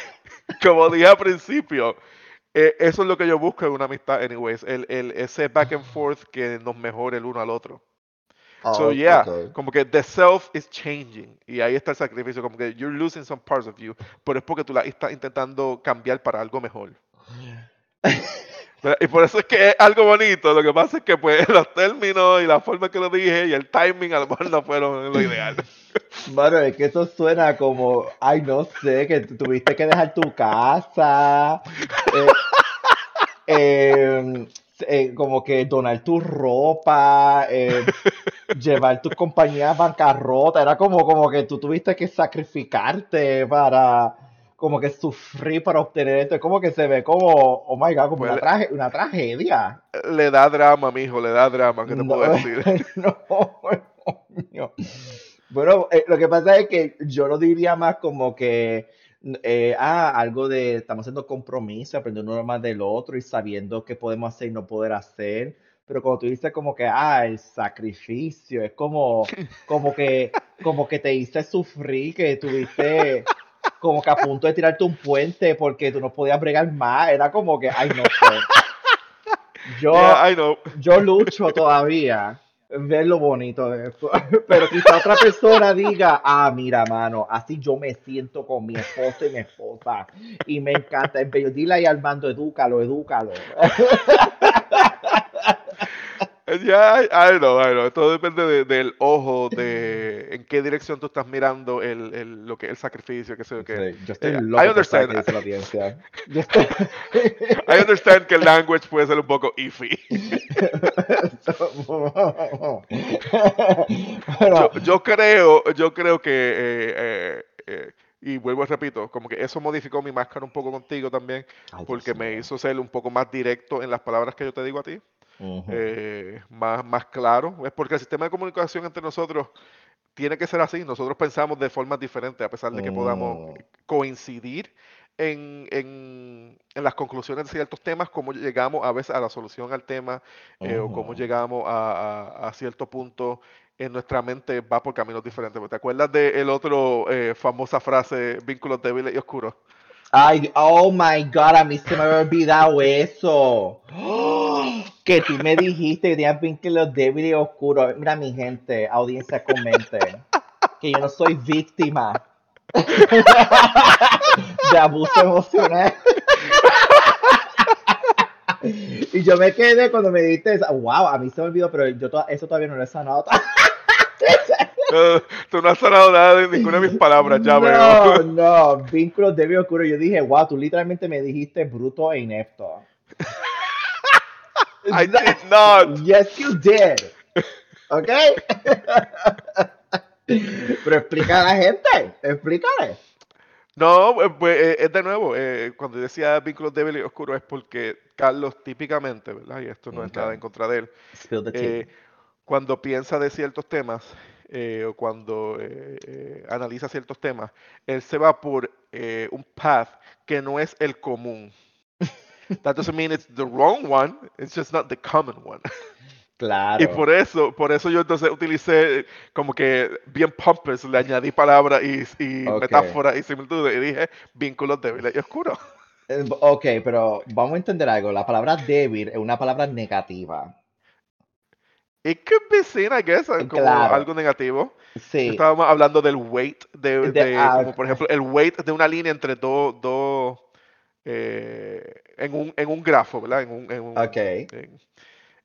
como dije al principio, eh, eso es lo que yo busco en una amistad, anyways, el, el, ese back and forth que nos mejore el uno al otro. So oh, yeah, ok. como que the self is changing y ahí está el sacrificio, como que you're losing some parts of you, pero es porque tú la estás intentando cambiar para algo mejor. Y por eso es que es algo bonito, lo que pasa es que pues los términos y la forma que lo dije y el timing a lo mejor no fueron lo ideal. Mano, es que eso suena como, ay, no sé, que tu- tuviste que dejar tu casa, eh, em, eh, como que donar tu ropa, eh, llevar tu compañía a bancarrota, era como, como que tú tuviste que sacrificarte para, como que sufrir para obtener esto, es como que se ve como, oh my God, como Pues una, traje- una tragedia. Le da drama, mijo, le da drama, ¿qué te puedo No, decir? no, coño. Bueno, eh, lo que pasa es que yo lo diría más como que, eh, ah, algo de, estamos haciendo compromiso, aprendiendo uno más del otro y sabiendo qué podemos hacer y no poder hacer. Pero como tú dices, como que, ah, el sacrificio, es como, como que, como que te hice sufrir, que tuviste como que a punto de tirarte un puente porque tú no podías bregar más. Era como que, ay, no sé. Yo, Yeah, I know. yo lucho todavía ver lo bonito de eso. Pero quizá otra persona diga, ah, mira, mano, así yo me siento con mi esposo y mi esposa. Y me encanta. Es bello. Dile ahí Armando, edúcalo, edúcalo. Ya, I know, I know. Todo depende de- del ojo, de en qué dirección tú estás mirando el, el- lo que el sacrificio, que sé yo qué. Sí, yo estoy Eh, loco I understand. dice la audiencia. Yo estoy... I understand que el language puede ser un poco iffy. Pero, Yo, yo creo, yo creo que, eh, eh, eh, y vuelvo y repito, como que eso modificó mi máscara un poco contigo también, Ay, porque me hizo ser un poco más directo en las palabras que yo te digo a ti, Ujú. eh, más, más claro. Es porque el sistema de comunicación entre nosotros tiene que ser así. Nosotros pensamos de formas diferentes, a pesar de que podamos Mm. coincidir en, en- en las conclusiones de ciertos temas, cómo llegamos a veces a la solución al tema, eh, o cómo llegamos a, a- a cierto punto en nuestra mente va por caminos diferentes. ¿Te acuerdas del otro eh, famosa frase, vínculos débiles y oscuros? Ay, oh my God, a mí se me había olvidado eso. Que tú me dijiste que tenías vínculos débiles y oscuros. Mira, mi gente, audiencia, comente. Que yo no soy víctima de abuso emocional. Y yo me quedé cuando me dijiste. Wow, a mí se me olvidó, pero yo to- eso todavía no lo he sanado. Eh, tú no has sonado nada de ninguna de mis palabras, ya no, veo. no, vínculos débiles y oscuros. Yo dije, wow, tú literalmente me dijiste bruto e inepto. I did not. Yes, you did. ¿Ok? Pero explica a la gente. Explícale. No, eh, pues eh, es de nuevo, eh, cuando decía vínculos débiles y oscuros es porque Carlos típicamente, ¿verdad? Y esto no es Ok. nada en contra de él, eh, cuando piensa de ciertos temas eh, o cuando eh, eh, analiza ciertos temas, él se va por eh, un path que no es el común. That doesn't mean it's the wrong one, it's just not the common one. claro. Y por eso, por eso yo entonces utilicé como que bien pompous, le añadí palabras y, metáforas y similitudes y dije vínculos débiles y oscuros. Eh, Ok, pero vamos a entender algo. La palabra débil es una palabra negativa. It could be seen, I guess, como Claro. algo negativo. Sí. Estábamos hablando del weight, de, De- de- ah, como por ejemplo el weight de una línea entre dos, dos eh, en, un, en un grafo, ¿verdad? En un, en un- en-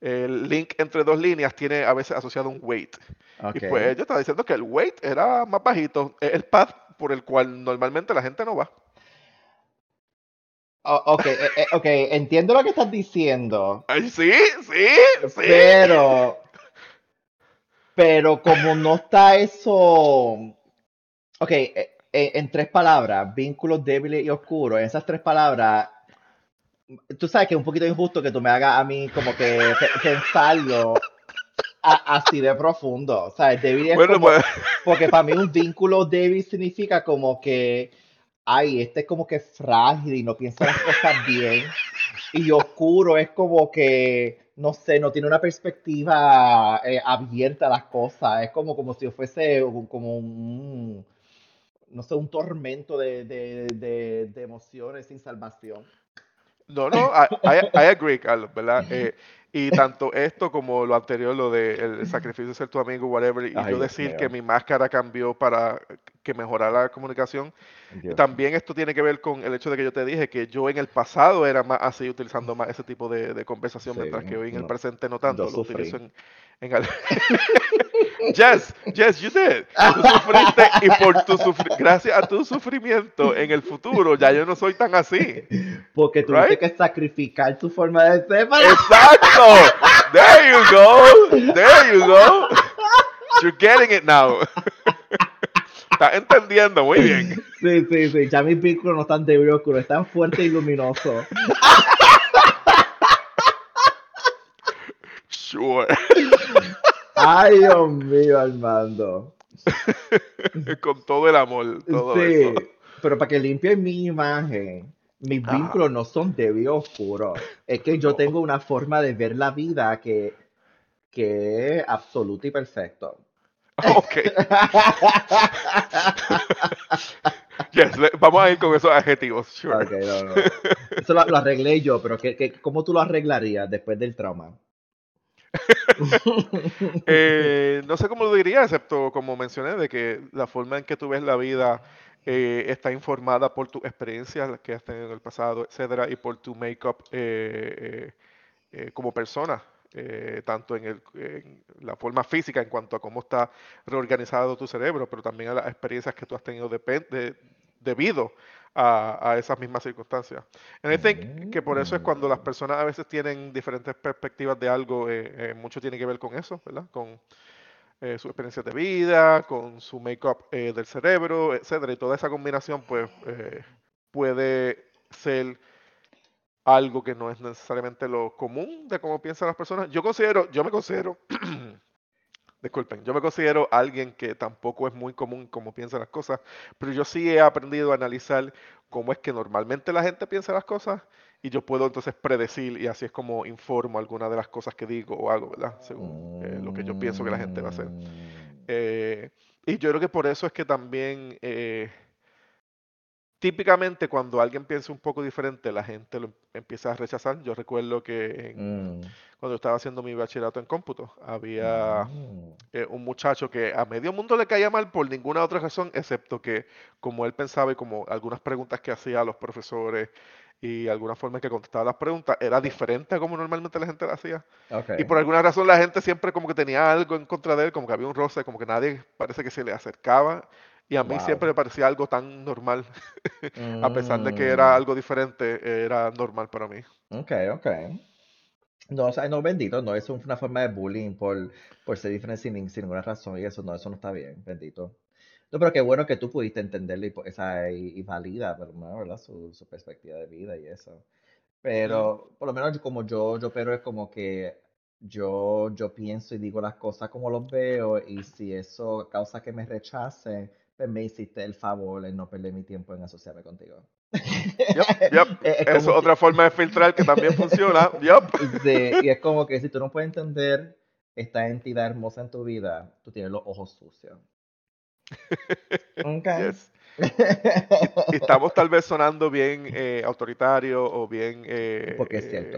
el link entre dos líneas tiene a veces asociado un weight. Ok. Y pues yo estaba diciendo que el weight era más bajito, es el path por el cual normalmente la gente no va. O- ok, eh, eh, ok, entiendo lo que estás diciendo. Ay, sí, sí, sí. Pero, pero como no está eso, ok, eh, eh, en tres palabras, vínculos débiles y oscuros, en esas tres palabras, tú sabes que es un poquito injusto que tú me hagas a mí como que pe- pensarlo a- así de profundo, o sea, débil es Bueno, como, pues, porque para mí un vínculo débil significa como que, ay, este es como que frágil y no piensa las cosas bien. Y oscuro es como que, no sé, no tiene una perspectiva eh, abierta a las cosas. Es como, como si fuese un- como un, no sé, un tormento de, de, de, de emociones sin salvación. no, no, I, I- I agree, Carlos, ¿verdad? Eh, y tanto esto como lo anterior, lo de el sacrificio de ser tu amigo, whatever, y Ay, yo Dios decir mío. que mi máscara cambió para que mejorara la comunicación, también esto tiene que ver con el hecho de que yo te dije que yo en el pasado era más así, utilizando más ese tipo de, de conversación, Sí, mientras que hoy en el no, presente no tanto, lo utilizo en, en Yes, yes, you did. Tú sufriste y por tu sufri- gracias a tu sufrimiento en el futuro ya yo no soy tan así. Porque tuviste Right? que sacrificar tu forma de ser para... Exacto. There you go. There you go. You're getting it now. Estás entendiendo muy bien. Sí, sí, sí. Ya mis vínculos no están débiles y oscuros, están fuertes y luminosos. Sure. Ay, Dios mío, Armando. Con todo el amor, todo Sí, eso. pero para que limpien mi imagen, mis Ajá. vínculos no son o oscuros. Es que yo tengo una forma de ver la vida que, que es absoluta y perfecta. Ok. Yes, le- vamos a ir con esos adjetivos. Sure. Ok, no, no. Eso lo, lo arreglé yo, pero ¿qué, qué, cómo tú lo arreglarías después del trauma? Eh, no sé cómo lo diría, excepto como mencioné, de que la forma en que tú ves la vida eh, está informada por tus experiencias que has tenido en el pasado, etcétera, y por tu make-up eh, como persona, tanto en, la forma física en cuanto a cómo está reorganizado tu cerebro, pero también a las experiencias que tú has tenido depen- de- debido a, a esas mismas circunstancias. And I think que por eso es cuando las Mm, personas a veces tienen diferentes perspectivas de algo, eh, eh, mucho tiene que ver con eso, ¿verdad? Con eh, su experiencia de vida, con su make-up eh, del cerebro, etcétera, y toda esa combinación, pues, eh, puede ser algo que no es necesariamente lo común de cómo piensan las personas. Yo considero, yo me considero, disculpen, yo me considero alguien que tampoco es muy común como piensa las cosas, pero yo sí he aprendido a analizar cómo es que normalmente la gente piensa las cosas y yo puedo entonces predecir y así es como informo algunas de las cosas que digo o hago, ¿verdad? Según eh, lo que yo pienso que la gente va a hacer. mm, Eh, y yo creo que por eso es que también eh, típicamente cuando alguien piensa un poco diferente, la gente lo em- empieza a rechazar. Yo recuerdo que en- mm, cuando estaba haciendo mi bachillerato en cómputo, había mm. eh, un muchacho que a medio mundo le caía mal por ninguna otra razón, excepto que como él pensaba y como algunas preguntas que hacía a los profesores y alguna forma en que contestaba las preguntas, era diferente a como normalmente la gente las hacía. Y por alguna razón la gente siempre como que tenía algo en contra de él, como que había un roce, como que nadie parece que se le acercaba. Y a mí siempre me parecía algo tan normal, a pesar de que era Mm, algo diferente, era normal para mí. ok, ok. No, o sea, no, bendito, no, eso es una forma de bullying por, por ser diferente sin, nin- sin ninguna razón y eso no, eso no está bien, bendito. No, pero qué bueno que tú pudiste entenderlo y, esa, y, y valida, no, ¿verdad? Su, su perspectiva de vida y eso. Pero por lo menos como yo, yo, pero es como que yo, yo pienso y digo las cosas como los veo y si eso causa que me rechacen, pues me hiciste el favor en no perder mi tiempo en asociarme contigo. Yep, yep. Es es Eso como es que... otra forma de filtrar que también funciona. Yep. Sí, y es como que si tú no puedes entender esta entidad hermosa en tu vida, tú tienes los ojos sucios. Ok. Yes. Y, y estamos tal vez sonando bien eh, autoritario o bien eh, Porque es eh, cierto.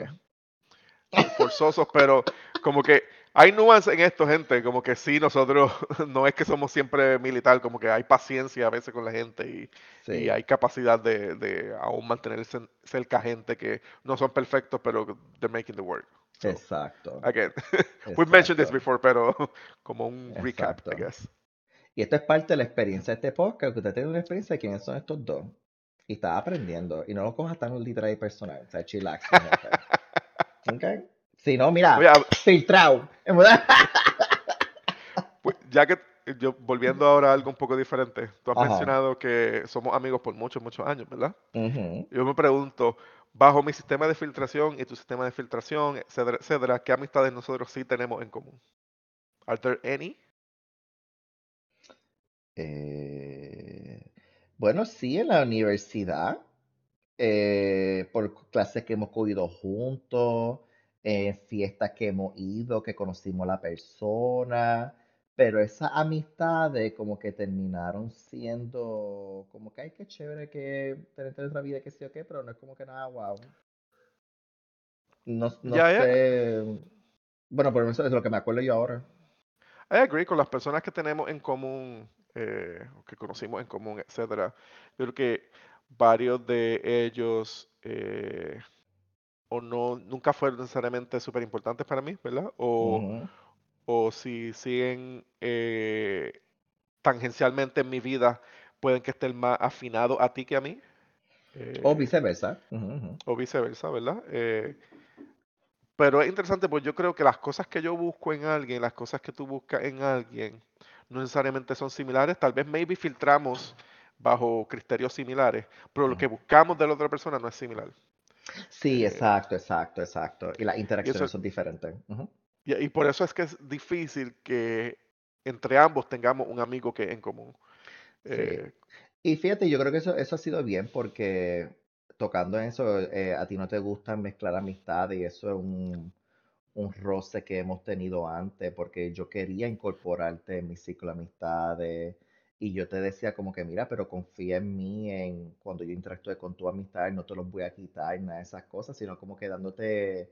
eh, forzosos, pero como que hay nuances en esto, gente, como que sí, nosotros no es que somos siempre militar, como que hay paciencia a veces con la gente y, hay capacidad de, de aún mantenerse cerca a gente que no son perfectos, pero they're making the work. So, exacto, again, we've mentioned this before, pero como un recap, I guess. Y esto es parte de la experiencia de este podcast, que usted tiene una experiencia de quiénes son estos dos. Y está aprendiendo. Y no lo cojas tan literal y personal. O sea, chillax. Si no, Oye, mira, hab- filtrado. pues, ya que yo volviendo ahora a algo un poco diferente, tú has Ajá. mencionado que somos amigos por muchos, muchos años, ¿verdad? ujú. Yo me pregunto, bajo mi sistema de filtración y tu sistema de filtración, etcétera, etcétera, ¿qué amistades nosotros sí tenemos en común? ¿Are there any? Eh, bueno, sí, en la universidad. eh, por clases que hemos cogido juntos, en fiestas que hemos ido, que conocimos a la persona, pero esas amistades como que terminaron siendo como que, ay, qué chévere que tener otra vida, que sí o qué, pero no es como que nada, wow. No, no sé, bueno, por eso es lo que me acuerdo yo ahora. I agree con las personas que tenemos en común, eh, que conocimos en común, etcétera. Yo creo que varios de ellos eh, o no, nunca fueron necesariamente súper importantes para mí, ¿verdad? O, o si siguen eh, tangencialmente en mi vida, pueden que estén más afinados a ti que a mí, O eh, viceversa. Ujú, ujú. o viceversa, ¿verdad? Eh, pero es interesante, pues yo creo que las cosas que yo busco en alguien, las cosas que tú buscas en alguien, no necesariamente son similares. Tal vez maybe filtramos bajo criterios similares, pero lo que buscamos de la otra persona no es similar. Sí, Eh, exacto, exacto, exacto. Y las eso, interacciones son diferentes. Y, y por eso es que es difícil que entre ambos tengamos un amigo que en común. Sí. Eh, Y fíjate, yo creo que eso, eso ha sido bien porque tocando en eso, eh, a ti no te gusta mezclar amistades y eso es un, un roce que hemos tenido antes porque yo quería incorporarte en mi ciclo de amistades y yo te decía como que mira, pero confía en mí en cuando yo interactúe con tu amistad, no te los voy a quitar, nada de esas cosas, sino como que dándote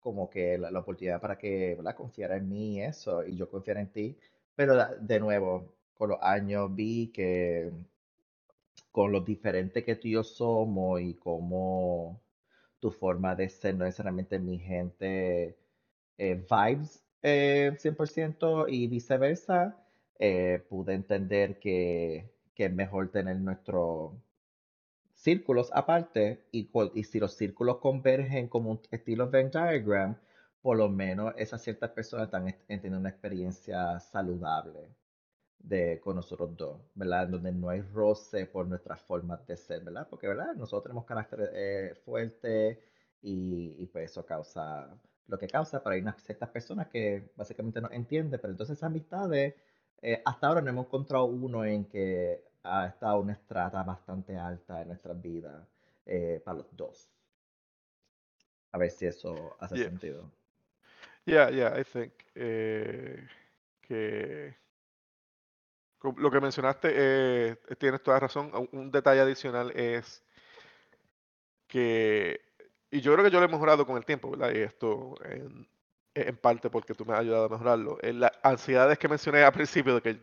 como que la, oportunidad para que. Confiara en mí y eso, y yo confiara en ti. Pero de nuevo, con los años vi que con lo diferente que tú y yo somos y cómo tu forma de ser no necesariamente mi gente eh, vibes eh, 100% y viceversa, eh, pude entender que, que es mejor tener nuestros círculos aparte y, y si los círculos convergen como un estilo Venn diagram, por lo menos esas ciertas personas están est- teniendo una experiencia saludable de con nosotros dos, ¿verdad? Donde no hay roce por nuestras formas de ser, ¿verdad? Porque, ¿verdad? Nosotros tenemos carácter eh, fuerte y, y pues eso causa lo que causa, pero hay unas ciertas personas que básicamente no entienden, pero entonces esas amistades, eh, hasta ahora no hemos encontrado uno en que ha estado una estrata bastante alta en nuestras vidas eh, para los dos. A ver si eso hace Yeah, sentido. yeah, yeah, I think eh, que lo que mencionaste, eh, tienes toda razón. Un un detalle adicional es que, y yo creo que yo lo he mejorado con el tiempo, ¿verdad? Y esto en, en parte porque tú me has ayudado a mejorarlo. En las ansiedades que mencioné al principio, de que eh,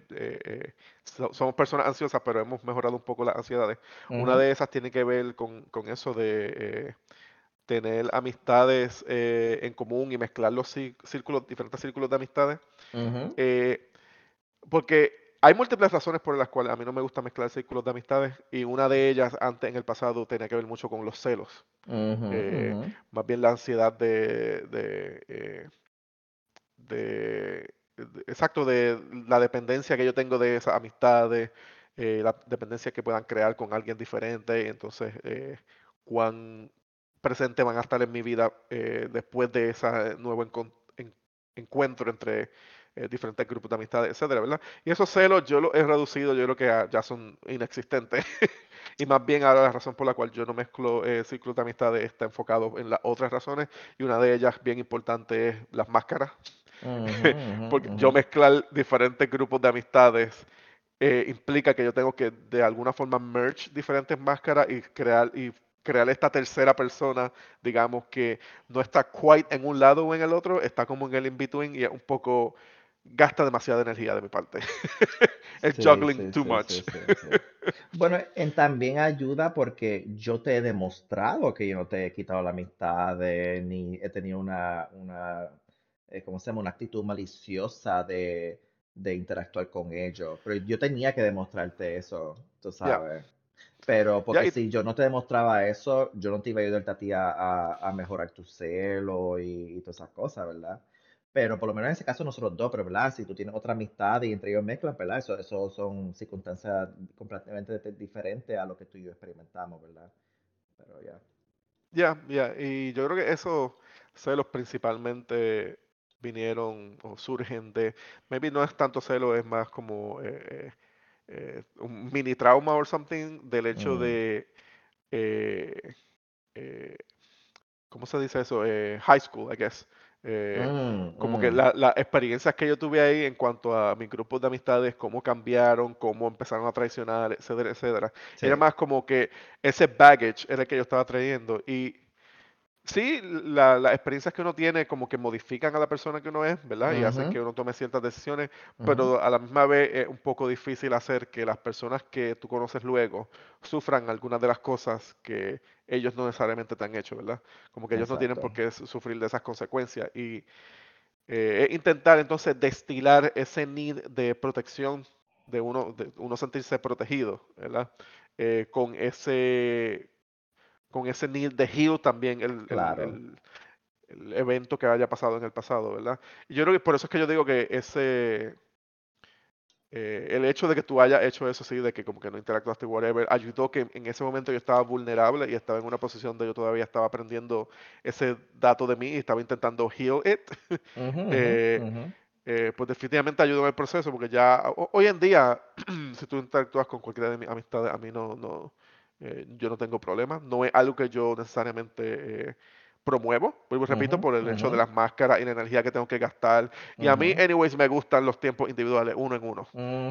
eh, so- somos personas ansiosas, pero hemos mejorado un poco las ansiedades. Una de esas tiene que ver con, con eso de eh, tener amistades eh, en común y mezclar los cí- círculos, diferentes círculos de amistades. Eh, porque hay múltiples razones por las cuales a mí no me gusta mezclar círculos de amistades y una de ellas antes en el pasado tenía que ver mucho con los celos. Eh, más bien la ansiedad de, de, eh, de- exacto, de la dependencia que yo tengo de esas amistades, eh, la dependencia que puedan crear con alguien diferente, entonces eh, cuán presente van a estar en mi vida eh, después de ese nuevo encuentro entre eh, diferentes grupos de amistades, etcétera, ¿verdad? Y esos celos yo los he reducido, yo creo que ya son inexistentes. Y más bien ahora la razón por la cual yo no mezclo eh, círculos de amistades está enfocado en las otras razones y una de ellas bien importante es las máscaras. Porque ujú. yo mezclar diferentes grupos de amistades eh, implica que yo tengo que de alguna forma merge diferentes máscaras y crear y crear esta tercera persona, digamos que no está quite en un lado o en el otro, está como en el in-between y es un poco gasta demasiada energía de mi parte. Es Sí, juggling sí, too sí, much. Bueno, en también ayuda porque yo te he demostrado que yo no te he quitado la amistad de- ni he tenido una, una, eh, ¿cómo se llama? Una actitud maliciosa de, de interactuar con ellos. Pero yo tenía que demostrarte eso, tú sabes. Pero porque si yo no te demostraba eso, yo no te iba a ayudarte a ti a, a- mejorar tu celo y, y todas esas cosas, ¿verdad? Pero por lo menos en ese caso nosotros dos, pero ¿verdad? Si tú tienes otra amistad y entre ellos mezclan, ¿verdad? Eso, eso son circunstancias completamente diferentes a lo que tú y yo experimentamos, ¿verdad? Pero ya. Ya, ya, y yo creo que esos celos principalmente vinieron o surgen de, maybe no es tanto celo, es más como eh, eh, un mini trauma or something del hecho Mm, de, eh, eh, ¿cómo se dice eso? Eh, high school, I guess. Eh, mm, como que mm. la- las experiencias que yo tuve ahí en cuanto a mis grupos de amistades, cómo cambiaron, cómo empezaron a traicionar, etcétera, etcétera. Era más como que ese baggage era el que yo estaba trayendo. Y Sí, la- las experiencias que uno tiene como que modifican a la persona que uno es, ¿verdad? Y hacen que uno tome ciertas decisiones, pero a la misma vez es un poco difícil hacer que las personas que tú conoces luego sufran algunas de las cosas que ellos no necesariamente te han hecho, ¿verdad? Como que ellos no tienen por qué su- sufrir de esas consecuencias. Y eh, es intentar entonces destilar ese need de protección de uno, de uno sentirse protegido, ¿verdad? Eh, con ese con ese need de heal también el, el- Claro. el- el evento que haya pasado en el pasado, ¿verdad? Y yo creo que por eso es que yo digo que ese, eh, el hecho de que tú hayas hecho eso, sí, de que como que no interactuaste, whatever, ayudó que en ese momento yo estaba vulnerable y estaba en una posición de yo todavía estaba aprendiendo ese dato de mí y estaba intentando heal it. Eh, eh, pues definitivamente ayudó en el proceso porque ya ho- hoy en día, si tú interactúas con cualquiera de mis amistades, a mí no, no, eh, yo no tengo problemas. No es algo que yo necesariamente eh, promuevo, vuelvo repito, Ujú, por el hecho de las máscaras y la energía que tengo que gastar. Y a mí, anyways, me gustan los tiempos individuales, uno en uno.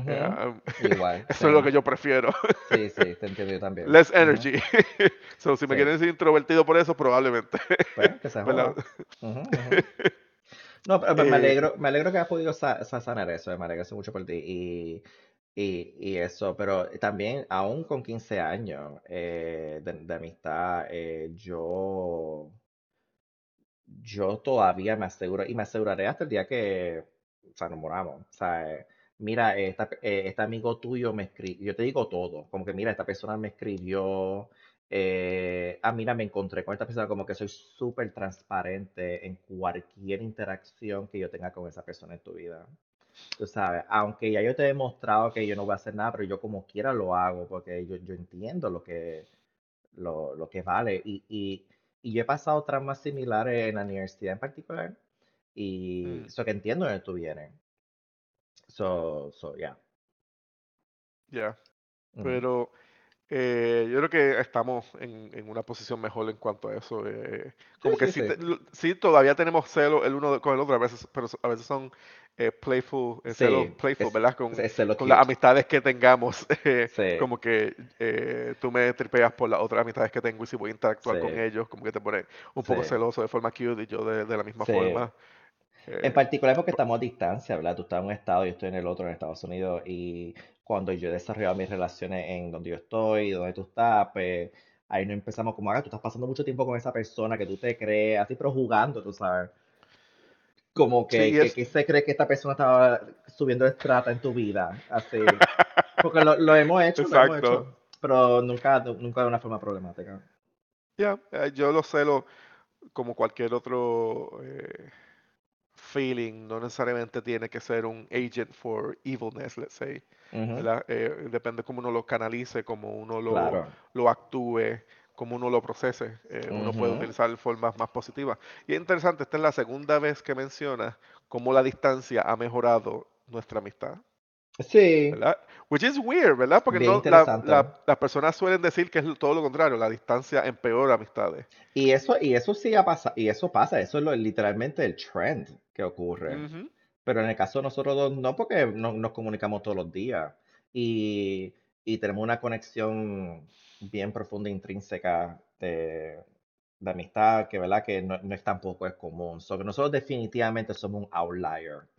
Yeah, Igual, eso es lo que yo prefiero. Sí, sí, te entiendo yo también. Less energy. So, si me Sí, quieren decir introvertido por eso, probablemente. pues, que se. No, pero me Eh, alegro, me alegro que has podido sa- sa- sanar eso, me alegro mucho por ti. Y, y, y eso, pero también, aún con 15 años eh, de, amistad, eh, yo, yo todavía me aseguro, y me aseguraré hasta el día que, o sea. O sea, eh, mira, eh, esta, este amigo tuyo me escribió, yo te digo todo, como que mira, esta persona me escribió, ah, mira, me encontré con esta persona, como que soy súper transparente en cualquier interacción que yo tenga con esa persona en tu vida. Tú sabes, aunque ya yo te he demostrado que yo no voy a hacer nada, pero yo como quiera lo hago, porque yo, yo entiendo lo que, lo, lo que vale. Y, y, y yo he pasado traumas similares en la universidad en particular, y mm, eso que entiendo de dónde tú vienes. So, so, yeah. Ujú. Pero Eh, yo creo que estamos en, en una posición mejor en cuanto a eso. eh, Sí, como que sí, sí, sí. te- sí todavía tenemos celo el uno con el otro, a veces, pero a veces son eh, playful, eh, celos Sí, playful, es, ¿verdad? Con, con las amistades que tengamos. eh, Sí, como que eh, tú me tripeas por las otras amistades que tengo y si voy a interactuar con sí, ellos, como que te pone un sí, poco celoso de forma cute y yo de, de la misma sí. forma. En particular porque estamos a distancia, ¿verdad? Tú estás en un estado, yo estoy en el otro, en Estados Unidos, y cuando yo he desarrollado mis relaciones en donde yo estoy, donde tú estás, pues ahí no empezamos como, ah, tú estás pasando mucho tiempo con esa persona que tú te crees, así, pero jugando, tú sabes. Como que, es... se cree que esta persona estaba subiendo estrata en tu vida, así. Porque lo, lo hemos hecho, lo hemos hecho, pero nunca, nunca de una forma problemática. Ya, eh, yo lo celo como cualquier otro eh, feeling, no necesariamente tiene que ser un agent for evilness, let's say, Ujú, ¿verdad? Eh, depende cómo uno lo canalice, cómo uno lo, claro. lo actúe, cómo uno lo procese. eh, uno puede utilizar formas más positivas. Y es interesante, esta es la segunda vez que menciona cómo la distancia ha mejorado nuestra amistad. Sí, ¿verdad? Which is weird, ¿verdad? Porque no, la- la- las personas suelen decir que es todo lo contrario, la distancia empeora amistades. Y eso, y eso sí ha pasado, y eso pasa, eso es lo- literalmente el trend que ocurre. Ujú. Pero en el caso de nosotros dos, no, porque no, nos comunicamos todos los días. Y, y tenemos una conexión bien profunda, intrínseca de, de amistad, que verdad que no, no es tampoco es común. So, que nosotros definitivamente somos un outlier.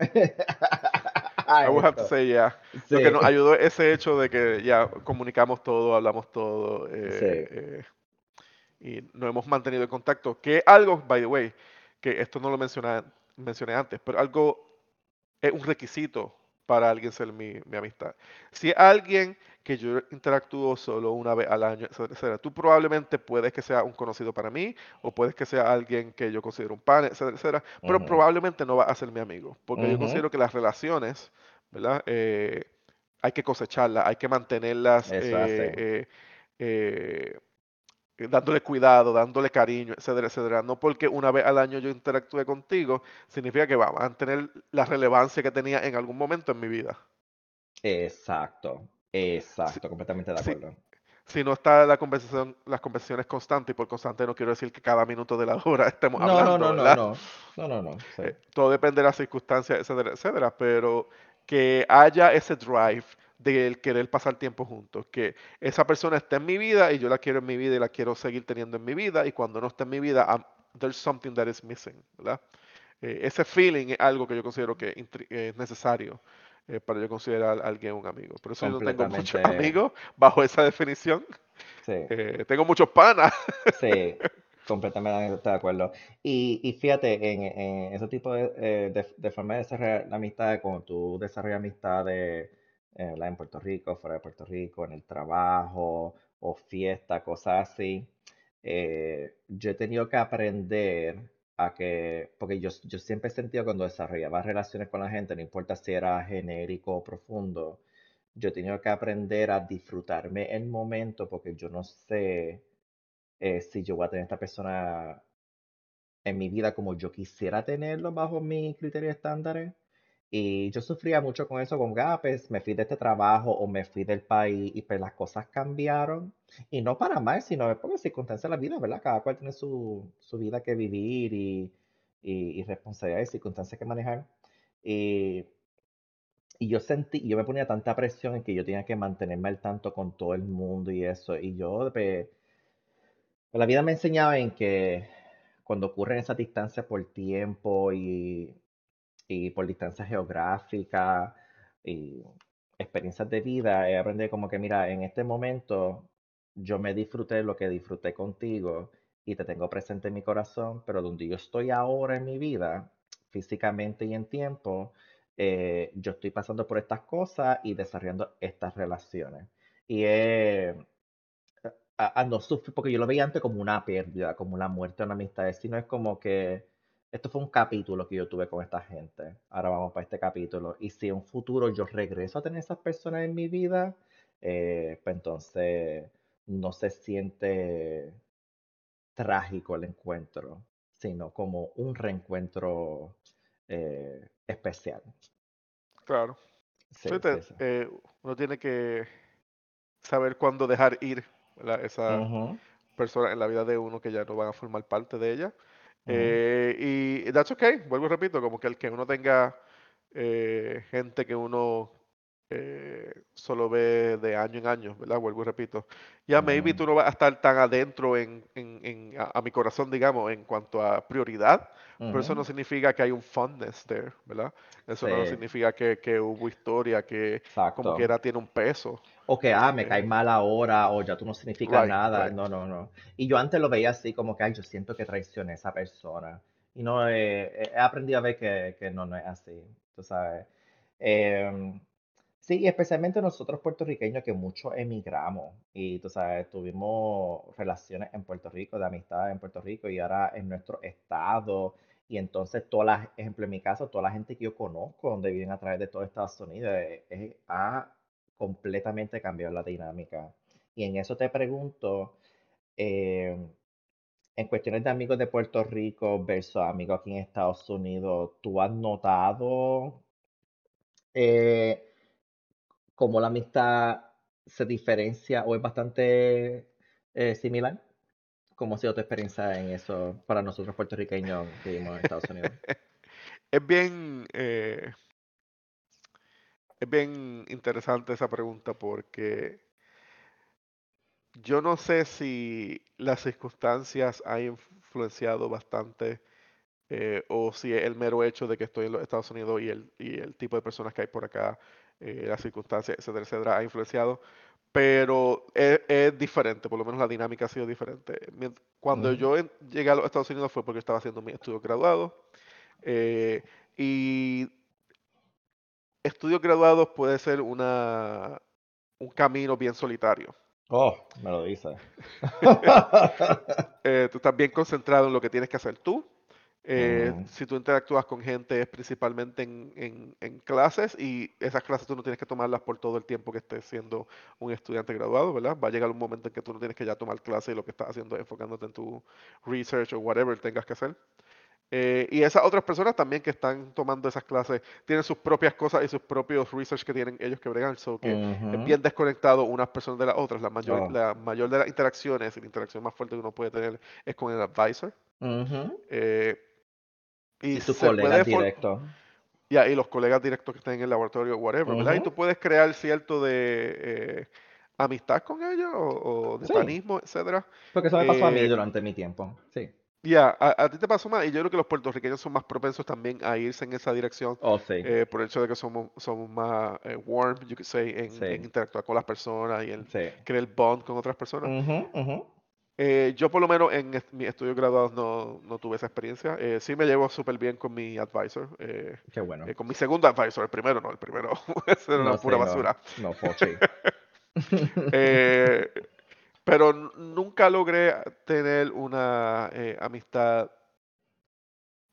I would have to say, yeah. Lo que Sí, nos ayudó es ese hecho de que ya comunicamos todo, hablamos todo, eh, sí. eh, y nos hemos mantenido en contacto. Que algo, by the way, que esto no lo mencioné, mencioné antes, pero algo es un requisito para alguien ser mi, mi amistad. Si es alguien que yo interactúo solo una vez al año, etcétera, etcétera, tú probablemente puedes que sea un conocido para mí, o puedes que sea alguien que yo considero un pan, etcétera, etcétera, pero probablemente no va a ser mi amigo, porque yo considero que las relaciones, ¿verdad? Eh, hay que cosecharlas, hay que mantenerlas Eso hace. eh, eh, dándole cuidado, dándole cariño, etcétera, etcétera. No porque una vez al año yo interactúe contigo, significa que va a mantener la relevancia que tenía en algún momento en mi vida. Exacto. Si, Exacto, completamente de acuerdo. si no está la conversación, las conversaciones constantes, y por constante no quiero decir que cada minuto de la hora estemos No, no, hablando, no, no, ¿verdad? no. No, no, no. Sí. Eh, todo depende de las circunstancias, etcétera, etcétera, pero que haya ese drive del querer pasar tiempo juntos, que esa persona esté en mi vida y yo la quiero en mi vida y la quiero seguir teniendo en mi vida y cuando no esté en mi vida, I'm- there's something that is missing, ¿verdad? Eh, ese feeling es algo que yo considero que eh, es necesario eh, para yo considerar a alguien un amigo. Por eso yo no tengo muchos amigos bajo esa definición. Sí. Eh, tengo muchos panas. Sí. Completamente de acuerdo. Y, y fíjate, en, en ese tipo de, de, de forma de desarrollar la amistad, como tú desarrollas amistades eh, en Puerto Rico, fuera de Puerto Rico, en el trabajo o fiesta, cosas así, eh, yo he tenido que aprender a que, porque yo, yo siempre he sentido cuando desarrollaba relaciones con la gente, no importa si era genérico o profundo, yo he tenido que aprender a disfrutarme el momento porque yo no sé eh, si yo voy a tener esta persona en mi vida como yo quisiera tenerlo bajo mis criterios estándares. Y yo sufría mucho con eso, con ah, pues me fui de este trabajo o me fui del país y pues las cosas cambiaron. Y no para mal, sino por las circunstancias de la vida, ¿verdad? Cada cual tiene su, su vida que vivir y, y, y responsabilidades y circunstancias que manejar. Y, y yo sentí, yo me ponía tanta presión en que yo tenía que mantenerme al tanto con todo el mundo y eso. Y yo, pues, la vida me enseñaba en que cuando ocurren esas distancias por tiempo y, y por distancia geográfica y experiencias de vida, he aprendido como que, mira, en este momento yo me disfruté lo que disfruté contigo y te tengo presente en mi corazón, pero donde yo estoy ahora en mi vida, físicamente y en tiempo, eh, yo estoy pasando por estas cosas y desarrollando estas relaciones. Y eh, a, a no sufrir, porque yo lo veía antes como una pérdida, como una muerte una amistad, sino es como que esto fue un capítulo que yo tuve con esta gente. Ahora vamos para este capítulo. Y si en un futuro yo regreso a tener esas personas en mi vida, eh, pues entonces no se siente trágico el encuentro, sino como un reencuentro eh, especial. Claro. Sí, Sí, sí, te- sí. eh, uno tiene que saber cuándo dejar ir, ¿verdad? Esa persona en la vida de uno que ya no van a formar parte de ella. Eh, y that's okay, vuelvo y repito, como que el que uno tenga eh, gente que uno eh, solo ve de año en año, ¿verdad? Vuelvo y repito. Ya maybe ujú, tú no vas a estar tan adentro en, en- en- a, a mi corazón, digamos, en cuanto a prioridad, pero eso no significa que hay un fondness there, ¿verdad? Eso Sí, no significa que, que hubo historia, que como exacto. quiera tiene un peso. O que, ah, me caes Eh, mal ahora, o ya tú no significas right, nada. right. No, no, no. Y yo antes lo veía así, como que, ay, yo siento que traicioné a esa persona. Y no, eh, he he aprendido a ver que, que no, no es así, tú sabes. Em, sí, y especialmente nosotros puertorriqueños que mucho emigramos. Y, tú sabes, tuvimos relaciones en Puerto Rico, de amistad en Puerto Rico, y ahora en nuestro estado. Y entonces, todas las, ejemplo, en mi caso, toda la gente que yo conozco, donde viven a través de todo Estados Unidos, eh, es- ha completamente cambiado la dinámica. Y en eso te pregunto, eh, en cuestiones de amigos de Puerto Rico versus amigos aquí en Estados Unidos, ¿tú has notado eh, cómo la amistad se diferencia o es bastante eh, similar? ¿Cómo ha sido tu experiencia en eso para nosotros puertorriqueños que vivimos en Estados Unidos? Es bien, es bien interesante esa pregunta porque yo no sé si las circunstancias han influenciado bastante eh, o si el mero hecho de que estoy en los Estados Unidos y el, y el tipo de personas que hay por acá, eh, las circunstancias, etcétera, etcétera, ha influenciado. Pero es, es diferente, por lo menos la dinámica ha sido diferente. Cuando yo en- llegué a los Estados Unidos fue porque estaba haciendo mi estudio graduado. eh, y estudios graduados puede ser una, un camino bien solitario. Oh, me lo dices. Eh, tú estás bien concentrado en lo que tienes que hacer tú. Eh, Mm, si tú interactúas con gente es principalmente en, en- en clases y esas clases tú no tienes que tomarlas por todo el tiempo que estés siendo un estudiante graduado, ¿verdad? Va a llegar un momento en que tú no tienes que ya tomar clases y lo que estás haciendo es enfocándote en tu research o whatever tengas que hacer. Eh, y esas otras personas también que están tomando esas clases tienen sus propias cosas y sus propios research que tienen ellos que bregar, so que es bien desconectado unas personas de las otras. La mayor, Oh, la mayor de las interacciones, la interacción más fuerte que uno puede tener es con el advisor. Eh, y Y puede, colegas directos. ya, y los colegas directos que estén en el laboratorio, whatever, ¿verdad? Y tú puedes crear cierto de eh, amistad con ellos o, o de Sí, panismo, etcétera. porque eso me pasó a mí durante mi tiempo. Sí. Ya, a, a ti te pasó más, y yo creo que los puertorriqueños son más propensos también a irse en esa dirección, Oh, sí, eh, por el hecho de que somos, somos más eh, warm, you could say, en, interactuar con las personas y en sí. crear bond con otras personas. Eh, yo por lo menos en est- mis estudios graduados no, no tuve esa experiencia. Eh, sí me llevo súper bien con mi advisor, Qué bueno. con mi segundo advisor, el primero no, el primero era No una pura no, basura. no, Fochi. Eh, pero nunca logré tener una eh, amistad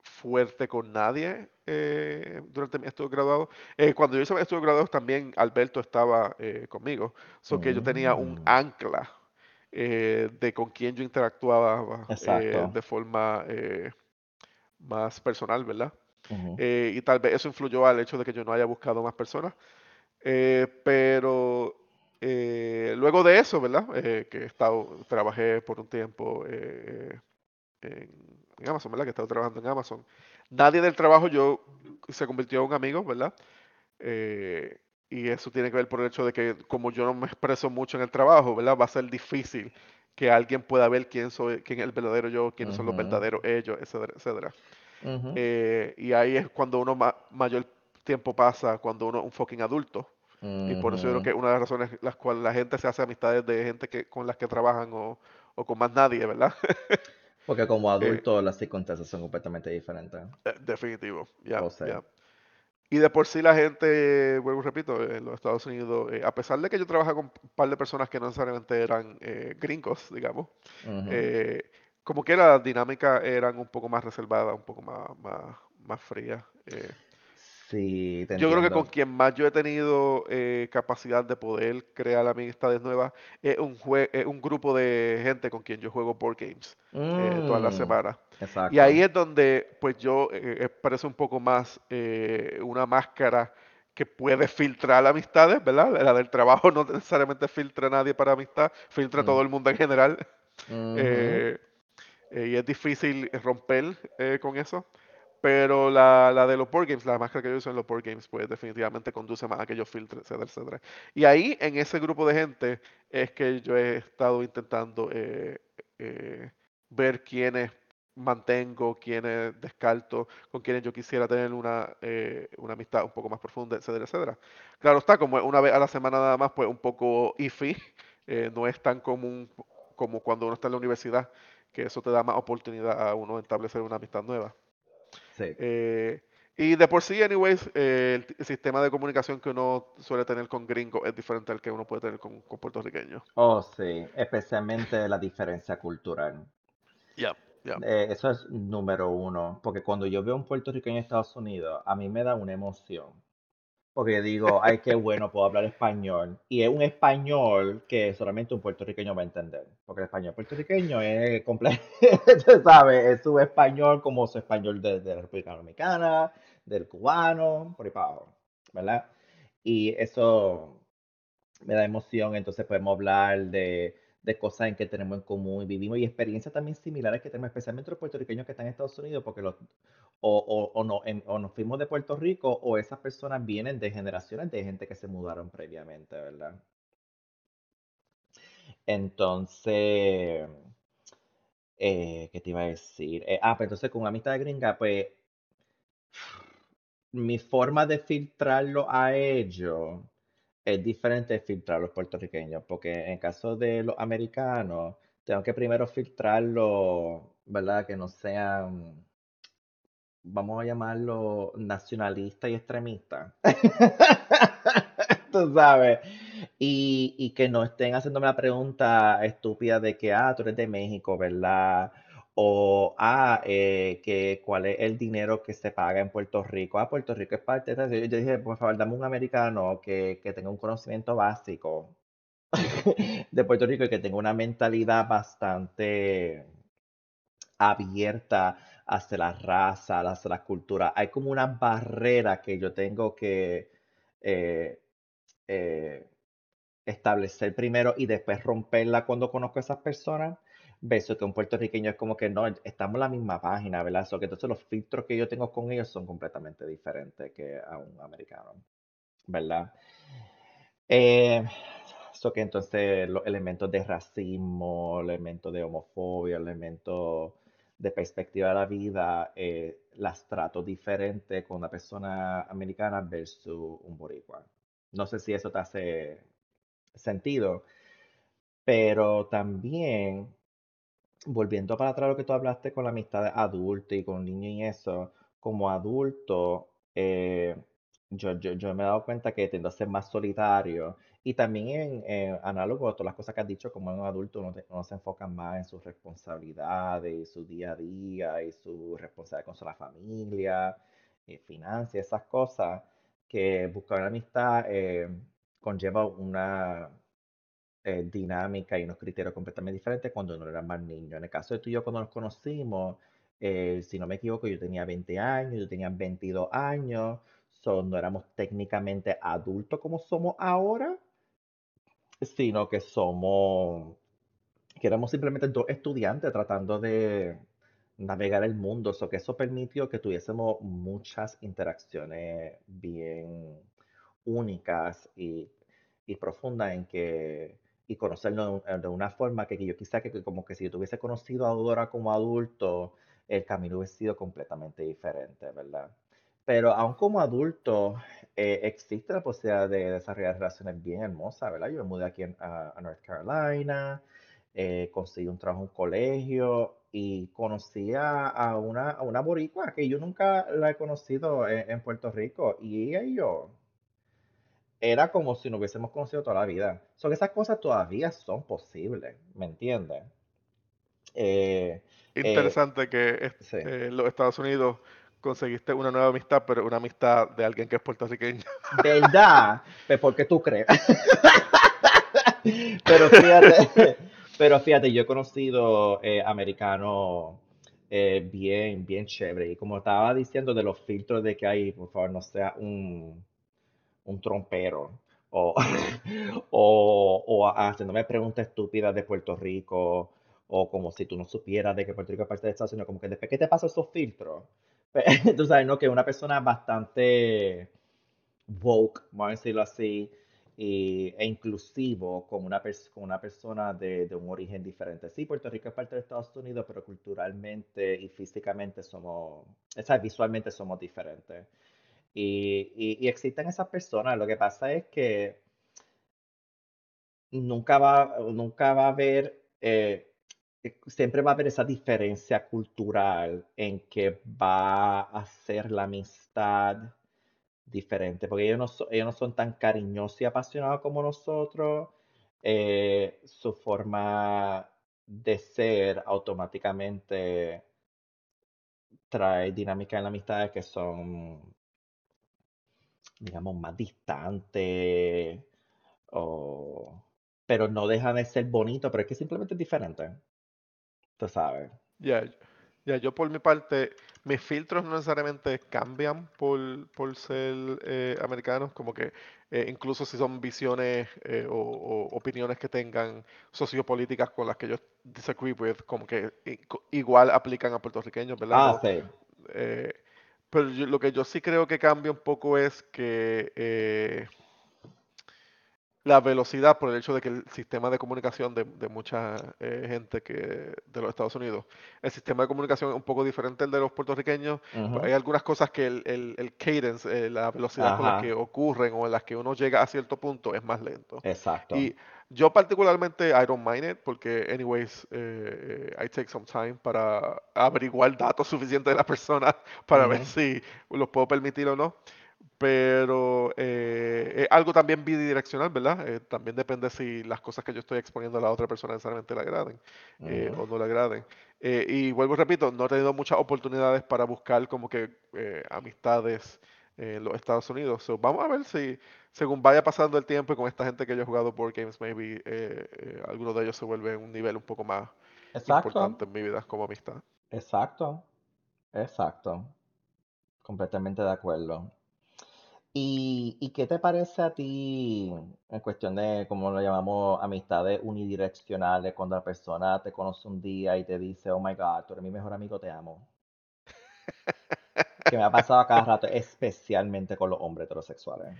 fuerte con nadie eh, durante mi estudio graduado. Eh, cuando yo hice mi estudio graduado también Alberto estaba eh, conmigo, so que yo tenía un Mm, ancla eh, de con quién yo interactuaba eh, de forma más personal, ¿verdad? Ujú, eh, y tal vez eso influyó al hecho de que yo no haya buscado más personas. Eh, pero eh, luego de eso, ¿verdad? Eh, que he estado, trabajé por un tiempo eh, en, en Amazon, ¿verdad? Que he estado trabajando en Amazon. Nadie del trabajo yo se convirtió en un amigo, ¿verdad? Eh, y eso tiene que ver por el hecho de que como yo no me expreso mucho en el trabajo, ¿verdad? Va a ser difícil que alguien pueda ver quién soy, quién es el verdadero yo, quiénes son los verdaderos ellos, etcétera, etcétera. Eh, y ahí es cuando uno ma- mayor tiempo pasa, cuando uno es un fucking adulto. Y por eso yo creo que una de las razones las cuales la gente se hace amistades de gente que, con las que trabajan o, o con más nadie, ¿verdad? Porque como Eh, adulto las circunstancias son completamente diferentes. eh, definitivo, ya, O sea, ya. Y de por sí la gente, vuelvo y repito, en los Estados Unidos, eh, a pesar de que yo trabajaba con un par de personas que no necesariamente eran eh, gringos, digamos, ujú. eh, como que las dinámicas eran un poco más reservadas, un poco más, más, más frías. Eh. Sí, te Yo creo que con quien más yo he tenido eh, capacidad de poder crear amistades nuevas es un, jue- es un grupo de gente con quien yo juego board games eh, todas las Mm, semanas. Y ahí es donde pues yo eh, expreso un poco más eh, una máscara que puede filtrar amistades, ¿verdad? La del trabajo no necesariamente filtra a nadie para amistad, filtra a Mm, todo el mundo en general. Eh, eh, y es difícil romper eh, con eso. Pero la, la de los board games, la máscara que yo uso en los board games, pues definitivamente conduce más a que yo filtre, etcétera, etcétera. Y ahí, en ese grupo de gente, es que yo he estado intentando eh, eh, ver quiénes mantengo, quiénes descarto, con quienes yo quisiera tener una, eh, una amistad un poco más profunda, etcétera, etcétera. Claro está, como una vez a la semana nada más, pues un poco iffy, eh, no es tan común como cuando uno está en la universidad, que eso te da más oportunidad a uno establecer una amistad nueva. Sí. Eh, y de por sí, anyways, eh, el, sistema de comunicación que uno suele tener con gringos es diferente al que uno puede tener con, con puertorriqueños. Oh, sí. Especialmente la diferencia cultural. Ya. Eh, eso es número uno. Porque cuando yo veo un puertorriqueño en Estados Unidos, a mí me da una emoción. Porque digo, ay, qué bueno, puedo hablar español. Y es un español que solamente un puertorriqueño va a entender. Porque el español puertorriqueño es completo, ¿sabes? Es su español como su español de, de la República Dominicana, del cubano, por ahí para abajo, ¿verdad? Y eso me da emoción, entonces podemos hablar de, de cosas en que tenemos en común y vivimos y experiencias también similares que tenemos, especialmente los puertorriqueños que están en Estados Unidos, porque los, o, o, no, o nos fuimos de Puerto Rico o esas personas vienen de generaciones de gente que se mudaron previamente, ¿verdad? Entonces, eh, ¿qué te iba a decir? Eh, ah, pues entonces con una amistad de gringa, pues mi forma de filtrarlo a ellos es diferente filtrar los puertorriqueños, porque en caso de los americanos, tengo que primero filtrarlo, ¿verdad? Que no sean, vamos a llamarlo nacionalista y extremista. Tú sabes. Y, y que no estén haciéndome la pregunta estúpida de que, ah, tú eres de México, ¿verdad? O, ah, eh, que cuál es el dinero que se paga en Puerto Rico. Ah, Puerto Rico es parte de... Yo dije, por favor, dame un americano que, que tenga un conocimiento básico de Puerto Rico y que tenga una mentalidad bastante abierta hacia la raza, hacia la cultura. Hay como una barrera que yo tengo que eh, eh, establecer primero y después romperla cuando conozco a esas personas. Versus que un puertorriqueño es como que no, estamos en la misma página, ¿verdad? So que entonces los filtros que yo tengo con ellos son completamente diferentes que a un americano, ¿verdad? Eh, que entonces los elementos de racismo, elementos de homofobia, elementos de perspectiva de la vida, eh, las trato diferente con una persona americana versus un boricua. No sé si eso te hace sentido, pero también volviendo para atrás lo que tú hablaste con la amistad de adulto y con niño y eso, como adulto, eh, yo, yo, yo me he dado cuenta que tiendo a ser más solitario. Y también en, en análogo a todas las cosas que has dicho, como en un adulto uno, te- se enfoca más en sus responsabilidades su día a día y su responsabilidad con la familia, y finanzas, esas cosas, que buscar una amistad eh, conlleva una, eh, dinámica y unos criterios completamente diferentes cuando no era más niño. En el caso de tú y yo, cuando nos conocimos, eh, si no me equivoco, yo tenía 20 años, yo tenía 22 años, so, no éramos técnicamente adultos como somos ahora, sino que somos, que éramos simplemente dos estudiantes tratando de navegar el mundo, so que eso permitió que tuviésemos muchas interacciones bien únicas y, y profundas en que y conocerlo de, una forma que, yo quizá que, como que si yo tuviese conocido a Dora como adulto, el camino hubiese sido completamente diferente, ¿verdad? Pero aún como adulto, eh, existe la posibilidad de desarrollar relaciones bien hermosas, ¿verdad? Yo me mudé aquí en- a, North Carolina, eh, conseguí un trabajo en un colegio y conocí a, una, una boricua que yo nunca la he conocido en, en Puerto Rico y ella y yo era como si nos hubiésemos conocido toda la vida. Son esas cosas todavía son posibles, ¿me entiendes? Eh, eh, Interesante que sí. eh, en los Estados Unidos conseguiste una nueva amistad, pero una amistad de alguien que es puertorriqueño. ¿Verdad? Pues porque tú crees. Pero fíjate, pero fíjate, yo he conocido americanos bien, bien chévere. Y como estaba diciendo de los filtros de que hay, por favor, no sea un, un trompero. O, o, o haciéndome preguntas estúpidas de Puerto Rico. O como si tú no supieras de que Puerto Rico es parte de Estados Unidos. Como que después, ¿qué te pasa esos filtros? Tú sabes, ¿no? Que una persona bastante woke, vamos a decirlo así, e inclusivo como una, como una persona de, de un origen diferente. Sí, Puerto Rico es parte de Estados Unidos, pero culturalmente y físicamente somos, o sea, visualmente somos diferentes. Y, existen esas personas. Lo que pasa es que nunca va, nunca va a haber, eh, siempre va a haber esa diferencia cultural en que va a ser la amistad diferente, porque ellos no, ellos no son tan cariñosos y apasionados como nosotros. eh, su forma de ser automáticamente trae dinámicas en la amistad que son, digamos, más distantes, o... pero no dejan de ser bonitos, pero es que simplemente es diferente, tú sabes. Ya, ya, yo por mi parte, mis filtros no necesariamente cambian por, por ser eh, americanos, como que eh, incluso si son visiones eh, o, o opiniones que tengan sociopolíticas con las que yo disagree with, como que co- igual aplican a puertorriqueños, ¿verdad? Ah, sí. Pero yo- lo que yo sí creo que cambia un poco es que eh, la velocidad por el hecho de que el sistema de comunicación de, de mucha eh, gente que de los Estados Unidos, el sistema de comunicación es un poco diferente al de los puertorriqueños. Pues hay algunas cosas que el, el- el cadence, eh, la velocidad con la que ocurren o en las que uno llega a cierto punto es más lento. exacto. Y yo particularmente, I don't mind it, porque anyways, eh, I take some time para averiguar datos suficientes de la persona para ver si los puedo permitir o no. Pero eh, es algo también bidireccional, ¿verdad? Eh, también depende si las cosas que yo estoy exponiendo a la otra persona necesariamente le agraden eh, ujú, o no le agraden. Eh, y vuelvo y repito, no he tenido muchas oportunidades para buscar como que eh, amistades eh, en los Estados Unidos. So, vamos a ver si, según vaya pasando el tiempo y con esta gente que yo he jugado board games, maybe eh, eh, alguno de ellos se vuelve un nivel un poco más Exacto, importante en mi vida como amistad. exacto, exacto. Completamente de acuerdo. ¿Y, y qué te parece a ti en cuestión de, como lo llamamos, amistades unidireccionales, cuando la persona te conoce un día y te dice, oh my God, tú eres mi mejor amigo, te amo? Que me ha pasado a cada rato, especialmente con los hombres heterosexuales.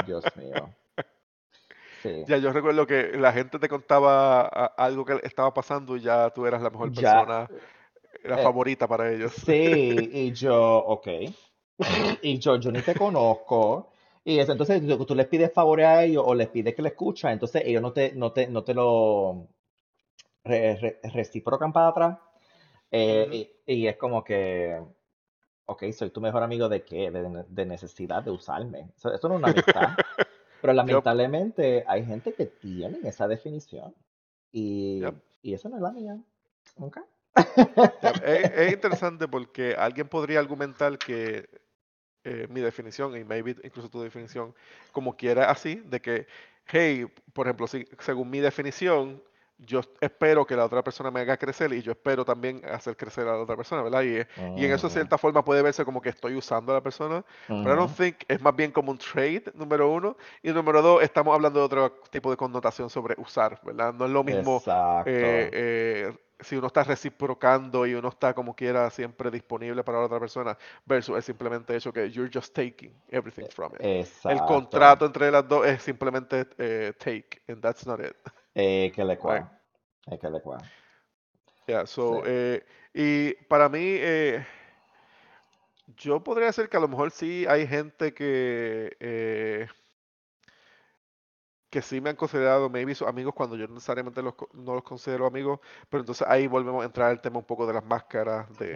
Dios mío. Sí. Ya, yo recuerdo que la gente te contaba algo que estaba pasando y ya tú eras la mejor Ya, persona, la eh, favorita para ellos. sí, y yo, ok. Y yo, yo ni te conozco. Y eso, entonces tú, tú les pides favores a ellos o les pides que le escuchen, entonces ellos no te, no te, no te lo re- re- reciprocan para atrás. Eh, y, y es como que, ok, soy tu mejor amigo de qué? De, ne- de necesidad de usarme. Eso, eso no es una amistad. Pero lamentablemente hay gente que tiene esa definición. Y, y esa no es la mía. Ok. yup. Es, es interesante porque alguien podría argumentar que eh, mi definición, y maybe incluso tu definición, como quiera así, de que, hey, por ejemplo, si, según mi definición, yo espero que la otra persona me haga crecer y yo espero también hacer crecer a la otra persona, ¿verdad? Y, y en eso, de cierta forma, puede verse como que estoy usando a la persona, pero I don't think es más bien como un trade, número uno. Y número dos, estamos hablando de otro tipo de connotación sobre usar, ¿verdad? No es lo mismo eh, eh, si uno está reciprocando y uno está como quiera siempre disponible para la otra persona versus es simplemente eso que you're just taking everything from it. El contrato entre las dos es simplemente eh, take and that's not it. Eh, que le cual. Eh, que le cual. Yeah, so, eh, y para mí, eh, yo podría decir que a lo mejor sí hay gente que eh, que sí me han considerado maybe sus amigos cuando yo necesariamente los, no los considero amigos, pero entonces ahí volvemos a entrar al tema un poco de las máscaras, de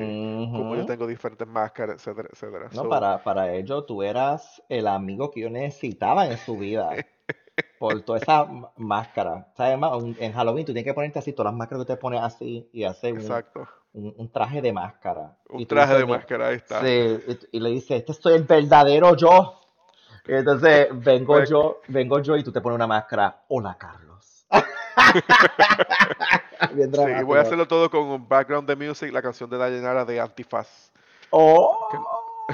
cómo yo tengo diferentes máscaras, etcétera, etcétera. No, para, para ello tú eras el amigo que yo necesitaba en su vida. por toda esa máscara. ¿Sabes? En Halloween tú tienes que ponerte así, todas las máscaras que te pones así y hacer un, un, traje de máscara. Un traje de máscara, ahí está. Sí, y, le dices, este soy el verdadero yo. Y entonces vengo pues yo, vengo yo y tú te pones una máscara. Hola, Carlos. sí, voy a hacerlo todo con un background de music, la canción de Dayanara de Antifaz. Oh, oh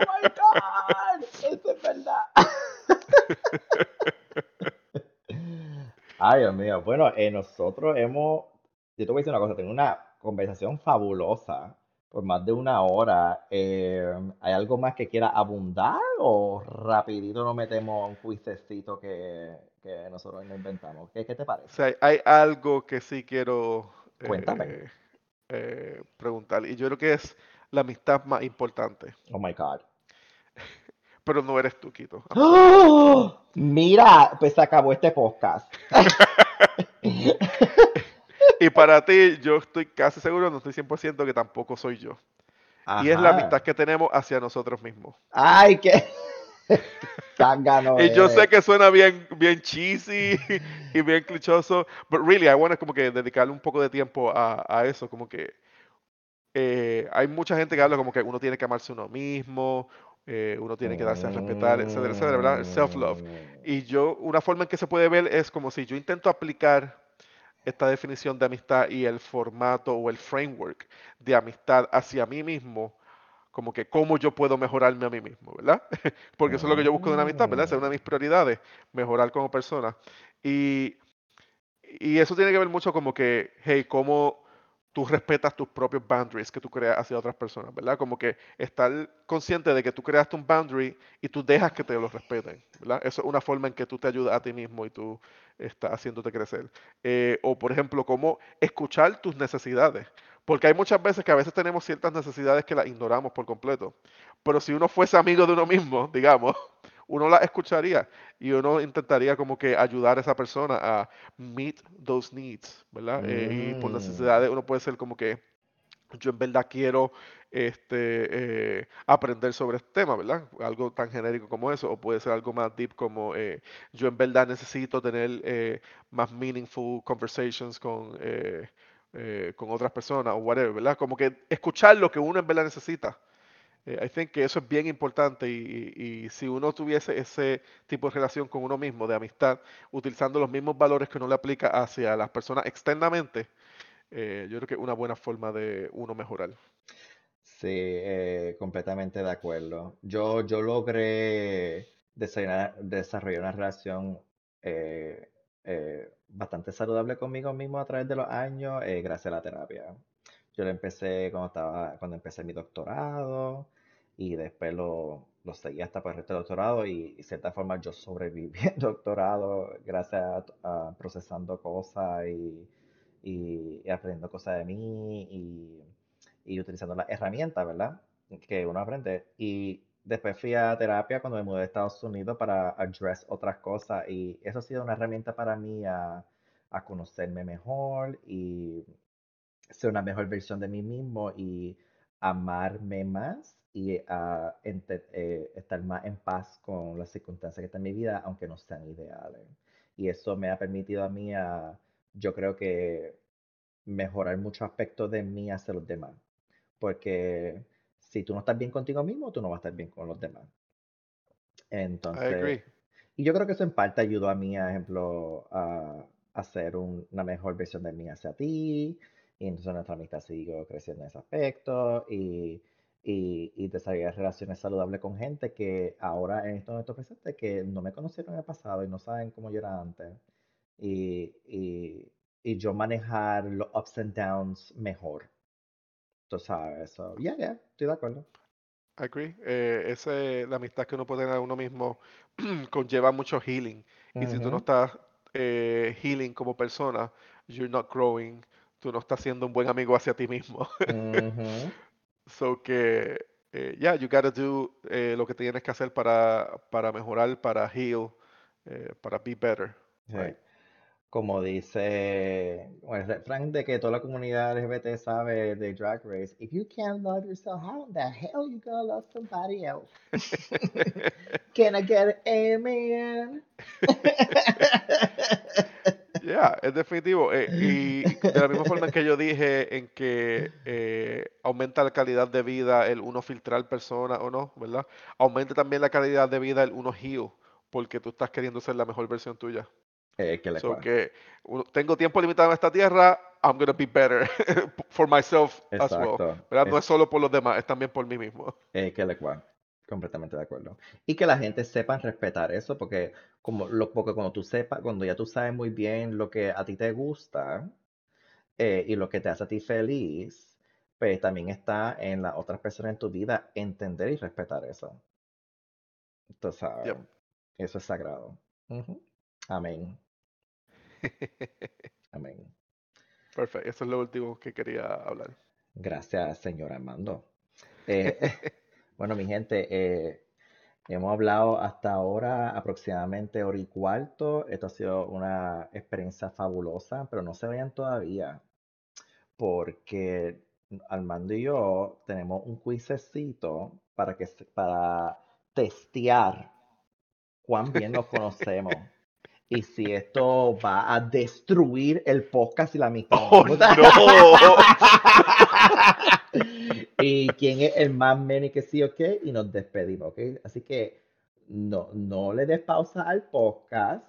my God, eso es verdad. Ay, Dios mío. Bueno, eh, nosotros hemos, yo te voy a decir una cosa, tengo una conversación fabulosa por más de una hora. Eh, ¿hay algo más que quiera abundar o rapidito nos metemos un juicecito que, que nosotros nos inventamos? ¿Qué, te parece? hay algo que sí quiero Cuéntame. Eh, preguntar y yo creo que es la amistad más importante. Oh my God. Pero no eres tú, Quito. ¡Oh! Mira, pues se acabó este podcast. y para ti, yo estoy casi seguro, no estoy 100% que tampoco soy yo. Y es la amistad que tenemos hacia nosotros mismos. Ay, qué... y yo sé que suena bien, bien cheesy y bien clichoso, pero really, I want como que dedicarle un poco de tiempo a, a eso, como que eh, hay mucha gente que habla como que uno tiene que amarse uno mismo, eh, uno tiene que darse a respetar, etcétera, etcétera, ¿verdad? Self-love. Y yo, una forma en que se puede ver es como si yo intento aplicar esta definición de amistad y el formato o el framework de amistad hacia mí mismo, como que cómo yo puedo mejorarme a mí mismo, ¿verdad? Porque eso es lo que yo busco de una amistad, ¿verdad? Esa es una de mis prioridades, mejorar como persona. Y, y eso tiene que ver mucho como que, hey, cómo tú respetas tus propios boundaries que tú creas hacia otras personas, ¿verdad? Como que estar consciente de que tú creaste un boundary y tú dejas que te lo respeten, ¿verdad? Eso es una forma en que tú te ayudas a ti mismo y tú estás haciéndote crecer. Eh, o, por ejemplo, cómo escuchar tus necesidades. Porque hay muchas veces que a veces tenemos ciertas necesidades que las ignoramos por completo. Pero si uno fuese amigo de uno mismo, digamos, uno la escucharía y uno intentaría como que ayudar a esa persona a meet those needs, ¿verdad? Eh, y por mm. necesidades uno puede ser como que yo en verdad quiero este, eh, aprender sobre este tema, ¿verdad? Algo tan genérico como eso, o puede ser algo más deep como eh, yo en verdad necesito tener más meaningful conversations con, con otras personas o whatever, ¿verdad? Como que escuchar lo que uno en verdad necesita. Eh, I think que eso es bien importante y, si uno tuviese ese tipo de relación con uno mismo, de amistad, utilizando los mismos valores que uno le aplica hacia las personas externamente, eh, yo creo que es una buena forma de uno mejorar. Sí, eh, completamente de acuerdo. Yo, yo logré desarrollar, una relación bastante saludable conmigo mismo a través de los años gracias a la terapia. Yo lo empecé cuando estaba, cuando empecé mi doctorado y después lo, lo seguí hasta por el resto del doctorado y, de cierta forma yo sobreviví el doctorado gracias a, procesando cosas y, y, aprendiendo cosas de mí y, y, utilizando las herramientas, ¿verdad? Que uno aprende. Y después fui a terapia cuando me mudé a Estados Unidos para address otras cosas y eso ha sido una herramienta para mí a, a conocerme mejor y ser una mejor versión de mí mismo y amarme más y a eh, estar más en paz con las circunstancias que están en mi vida, aunque no sean ideales. Y eso me ha permitido a mí, a, yo creo que, mejorar muchos aspectos de mí hacia los demás. Porque si tú no estás bien contigo mismo, tú no vas a estar bien con los demás. Entonces, y yo creo que eso en parte ayudó a mí, por ejemplo, a, hacer un- una mejor versión de mí hacia ti. Y entonces nuestra amistad siguió creciendo en ese aspecto y, y, y desarrollar relaciones saludables con gente que ahora en este momento presente que no me conocieron en el pasado y no saben cómo yo era antes. Y, y, y yo manejar los ups and downs mejor. Tú sabes, so, yeah, yeah, estoy de acuerdo. Agree. Eh, ese, la amistad que uno puede tener a uno mismo conlleva mucho healing. Y si tú no estás eh, healing como persona, you're not growing. Tú no estás siendo un buen amigo hacia ti mismo. So que, eh, yeah, you gotta do eh, lo que tienes que hacer para, para mejorar, para heal, eh, para be better, sí. right? Como dice bueno, el refrán de que toda la comunidad LGBT sabe de Drag Race, if you can't love yourself, how the hell you gonna love somebody else? Can I get an amen? Yeah, es definitivo. eh, y de la misma forma que yo dije en que eh, aumenta la calidad de vida el uno filtrar personas o no, ¿verdad? Aumenta también la calidad de vida el uno heal, porque tú estás queriendo ser la mejor versión tuya. Eh, que So que tengo tiempo limitado en esta tierra, I'm gonna be better for myself as well. Exacto. ¿Verdad? No Es, es solo por los demás, es también por mí mismo. eh, que le cual. Completamente de acuerdo. Y que la gente sepa respetar eso, porque como lo, porque cuando tú sepas, cuando ya tú sabes muy bien lo que a ti te gusta eh, y lo que te hace a ti feliz, pues también está en las otras personas en tu vida entender y respetar eso. Sabes, Yep. eso es sagrado. Amén. Amén. Perfecto, eso es lo último que quería hablar. Gracias, señor Armando. Eh, bueno, mi gente, eh, hemos hablado hasta ahora aproximadamente hora y cuarto. Esto ha sido una experiencia fabulosa, pero no se vayan todavía, porque Armando y yo tenemos un quizecito para que para testear cuán bien nos conocemos. Y si esto va a destruir el podcast y la amistad. ¡Oh, no! Y quién es el más meni que sí o qué, y nos despedimos, ¿ok? Así que no, no le des pausa al podcast,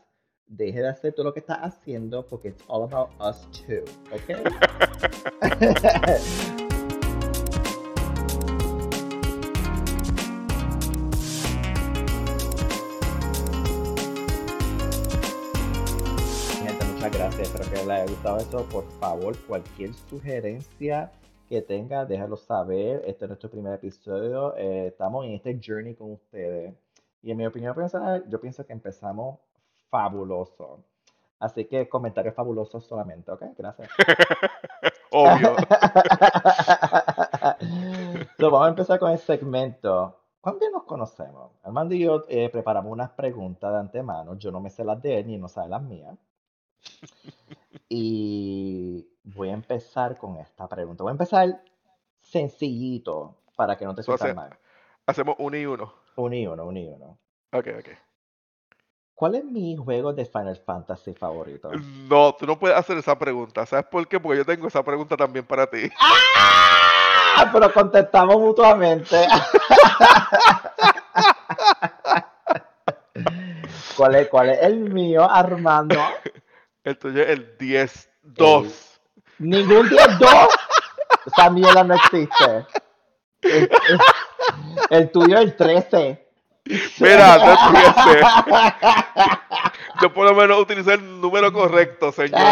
deje de hacer todo lo que está haciendo, porque it's all about us too, ¿ok? Gente, muchas gracias. Espero que les haya gustado esto. Por favor, cualquier sugerencia que tenga, déjalo saber. Este es nuestro primer episodio. Eh, estamos en este journey con ustedes. Y en mi opinión personal, yo pienso que empezamos fabuloso. Así que comentarios fabulosos solamente, ¿ok? Gracias. Obvio. So, vamos a empezar con el segmento. ¿Cuán bien nos conocemos? Armando y yo eh, preparamos unas preguntas de antemano. Yo no me sé las de él ni no sabe las mías. Y voy a empezar con esta pregunta. Voy a empezar sencillito para que no te sientas mal. hacemos uno y uno. Uno y uno, uno y uno. Ok, ok. ¿Cuál es mi juego de Final Fantasy favorito? No, tú no puedes hacer esa pregunta. ¿Sabes por qué? Porque yo tengo esa pregunta también para ti. ¡Ah! Pero contestamos mutuamente. ¿Cuál es, ¿Cuál es el mío, Armando? El tuyo es el 10, 2. Ningún 10-2. Esa mierda no existe. El, el- el tuyo es el 13. Mira, no empiece. Yo por lo menos utilicé el número correcto, señor.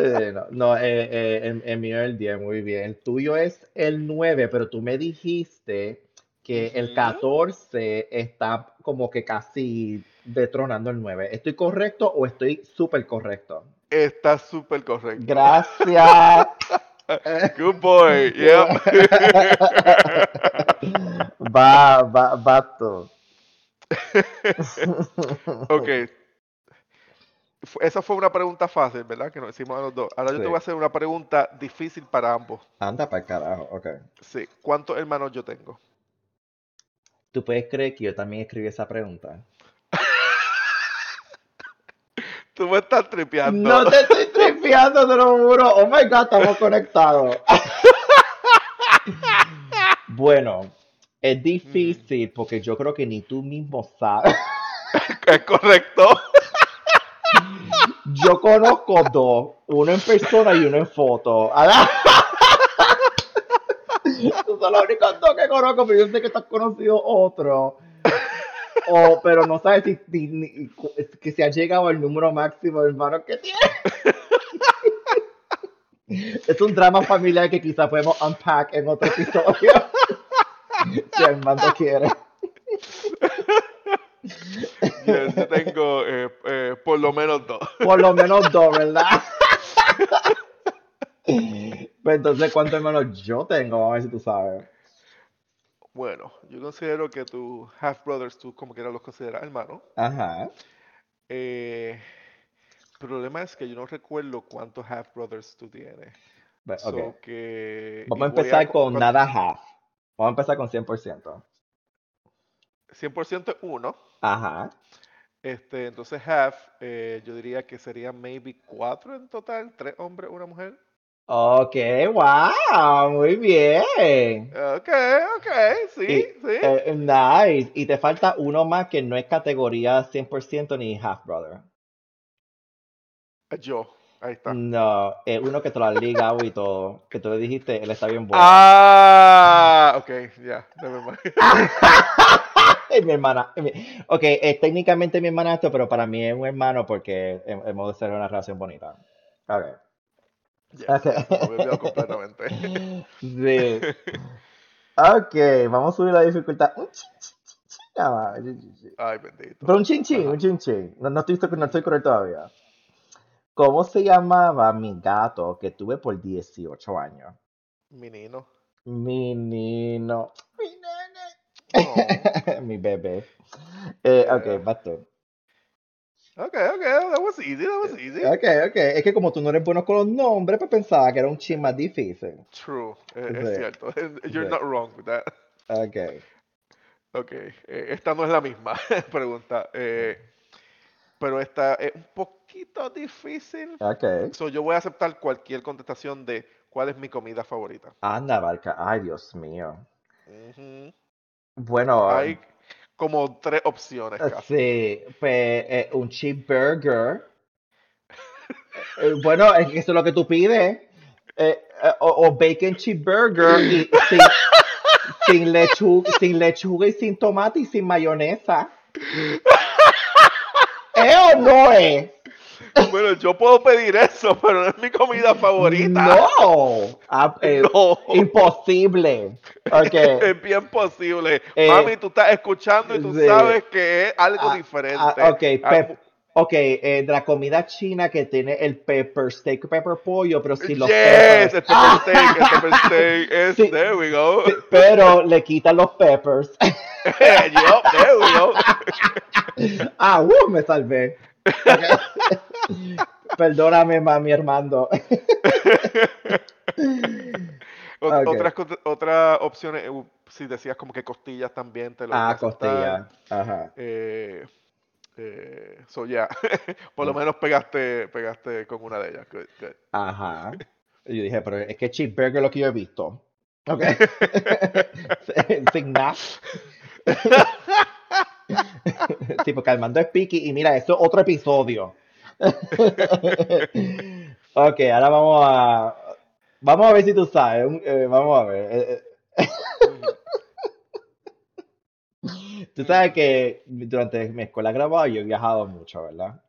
Eh, no, no eh, eh, el, el mío es el 10, muy bien. El tuyo es el 9, pero tú me dijiste que el Ujú. 14 está como que casi detronando el 9. ¿Estoy correcto o estoy súper correcto? Está súper correcto. Gracias. Good boy. Yep. Va, va, va tú. ok. Esa fue una pregunta fácil, ¿verdad? Que nos hicimos a los dos. Ahora yo te voy a hacer una pregunta difícil para ambos. Anda para el carajo, ok. Sí. ¿Cuántos hermanos yo tengo? ¿Tú puedes creer que yo también escribí esa pregunta? Tú me estás tripeando. No te estoy tripeando, te lo juro. Oh my god, estamos conectados. bueno, es difícil porque yo creo que ni tú mismo sabes. Es correcto. Yo conozco dos, uno en persona y uno en foto. Esos son los únicos dos que conozco, pero yo sé que tú has conocido otro. O, pero no sabes si, si- que se ha llegado al número máximo de hermanos que tiene. Es un drama familiar que quizá podemos unpack en otro episodio. Si Armando quiere. Yes, yo tengo eh, eh, por lo menos dos. Por lo menos dos, ¿verdad? Pues entonces, ¿cuántos hermanos yo tengo? Vamos a ver si tú sabes. Bueno, yo considero que tus half brothers, tú como quiera los consideras hermanos. Ajá. Eh, el problema es que yo no recuerdo cuántos half brothers tú tienes. So ok. que, Vamos a empezar co- con con nada half. Vamos a empezar con 100%. 100% es uno. Ajá. Este, entonces half, eh, yo diría que serían maybe cuatro en total, tres hombres, una mujer. Ok, wow, muy bien. Ok, ok, sí, Y, sí. eh, nice. Y te falta uno más que no es categoría 100% ni half brother. Yo, ahí está. No, es uno que te lo has ligado y todo. Que tú le dijiste, él está bien bueno. Ah, ok, ya, never mind. Es mi hermana. Ok, es técnicamente mi hermanastro, pero para mí es un hermano porque hem- hemos de ser una relación bonita. Ok. Yes, Ok. yes, me completamente. Sí. Ok, vamos a subir la dificultad. Un chin, chin, chin, nada más. Ay, bendito. Pero un chin chin, Ajá. un chin chin. No, no estoy, no estoy correcto todavía. ¿Cómo se llamaba mi gato que tuve por 18 años? Mi nino. Mi nene. Oh. Mi bebé. Eh, ok, vas tú. Ok, ok, that was easy, that was easy. Ok, ok. Es que como tú no eres bueno con los nombres, pues pensaba que era un chin más difícil. True, eh, es Sí. cierto. You're Sí. not wrong with that. Ok. Ok, eh, esta no es la misma pregunta, eh, pero esta es un poquito difícil. Ok. So, yo voy a aceptar cualquier contestación de cuál es mi comida favorita. Anda, Barca. Ay, Dios mío. Ujú. Bueno, Hay como tres opciones casi. sí, pues eh, un cheeseburger. Eh, bueno, eso es lo que tú pides. Eh, eh, o, o bacon cheeseburger y sin, sin, lechuga, sin lechuga y sin tomate y sin mayonesa. ¿Eh o no es? Bueno, yo puedo pedir eso, pero no es mi comida favorita. No. Ah, eh, No. Imposible. Ok. Es bien posible. Eh, Mami, tú estás escuchando y tú sí. sabes que es algo Ah, diferente. ah, ok, Hay pep- mu- ok, eh, de la comida china que tiene el pepper steak, pepper pollo, pero sin los yes, peppers. el pepper Ah, steak, el pepper steak. Es, Sí. There we go. pe- Pero le quitan los peppers. Yup, there we go. Ah, uh, me salvé. Perdóname, mami Armando. Otras, otras opciones, eh, si decías como que costillas también te lo Ah, aceptar. costilla. Ajá. Eh, eh, so yeah, por lo menos pegaste, pegaste con una de ellas. Good, good. Ajá. Y yo dije, pero es que cheeseburger es lo que yo he visto. Ok. Sin nada. Sí, porque Armando es picky y mira, esto es otro episodio. Ok, ahora vamos a. Vamos a ver si tú sabes. eh, vamos a ver. Eh, eh, Tú sabes que durante mi escuela grabada yo he viajado mucho, ¿verdad?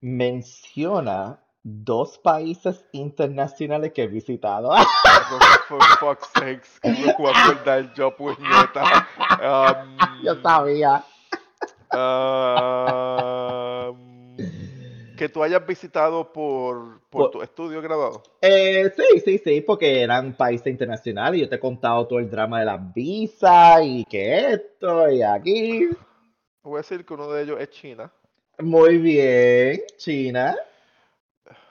Menciona dos países internacionales que he visitado. For, fuck's sakes, que me a acordar yo, puñeta. Um, Yo sabía. um, que tú hayas visitado por, por Por- tu estudio graduado. Eh, sí, sí, sí, porque eran países internacionales y yo te he contado todo el drama de las visas y que esto y aquí. Voy a decir que uno de ellos es China. Muy bien, China.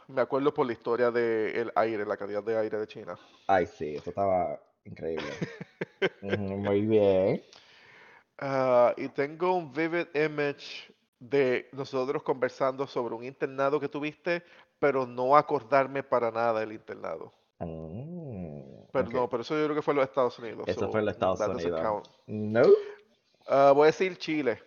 Me acuerdo por la historia del aire, la calidad de aire de China. Ay, sí, eso estaba increíble. Muy bien. Ah, y tengo un vivid image de nosotros conversando sobre un internado que tuviste, pero no acordarme para nada del internado. Mm, Pero ok. no, pero eso yo creo que fue en los Estados Unidos. Eso so fue en los Estados Unidos. No. Ah, voy a decir Chile.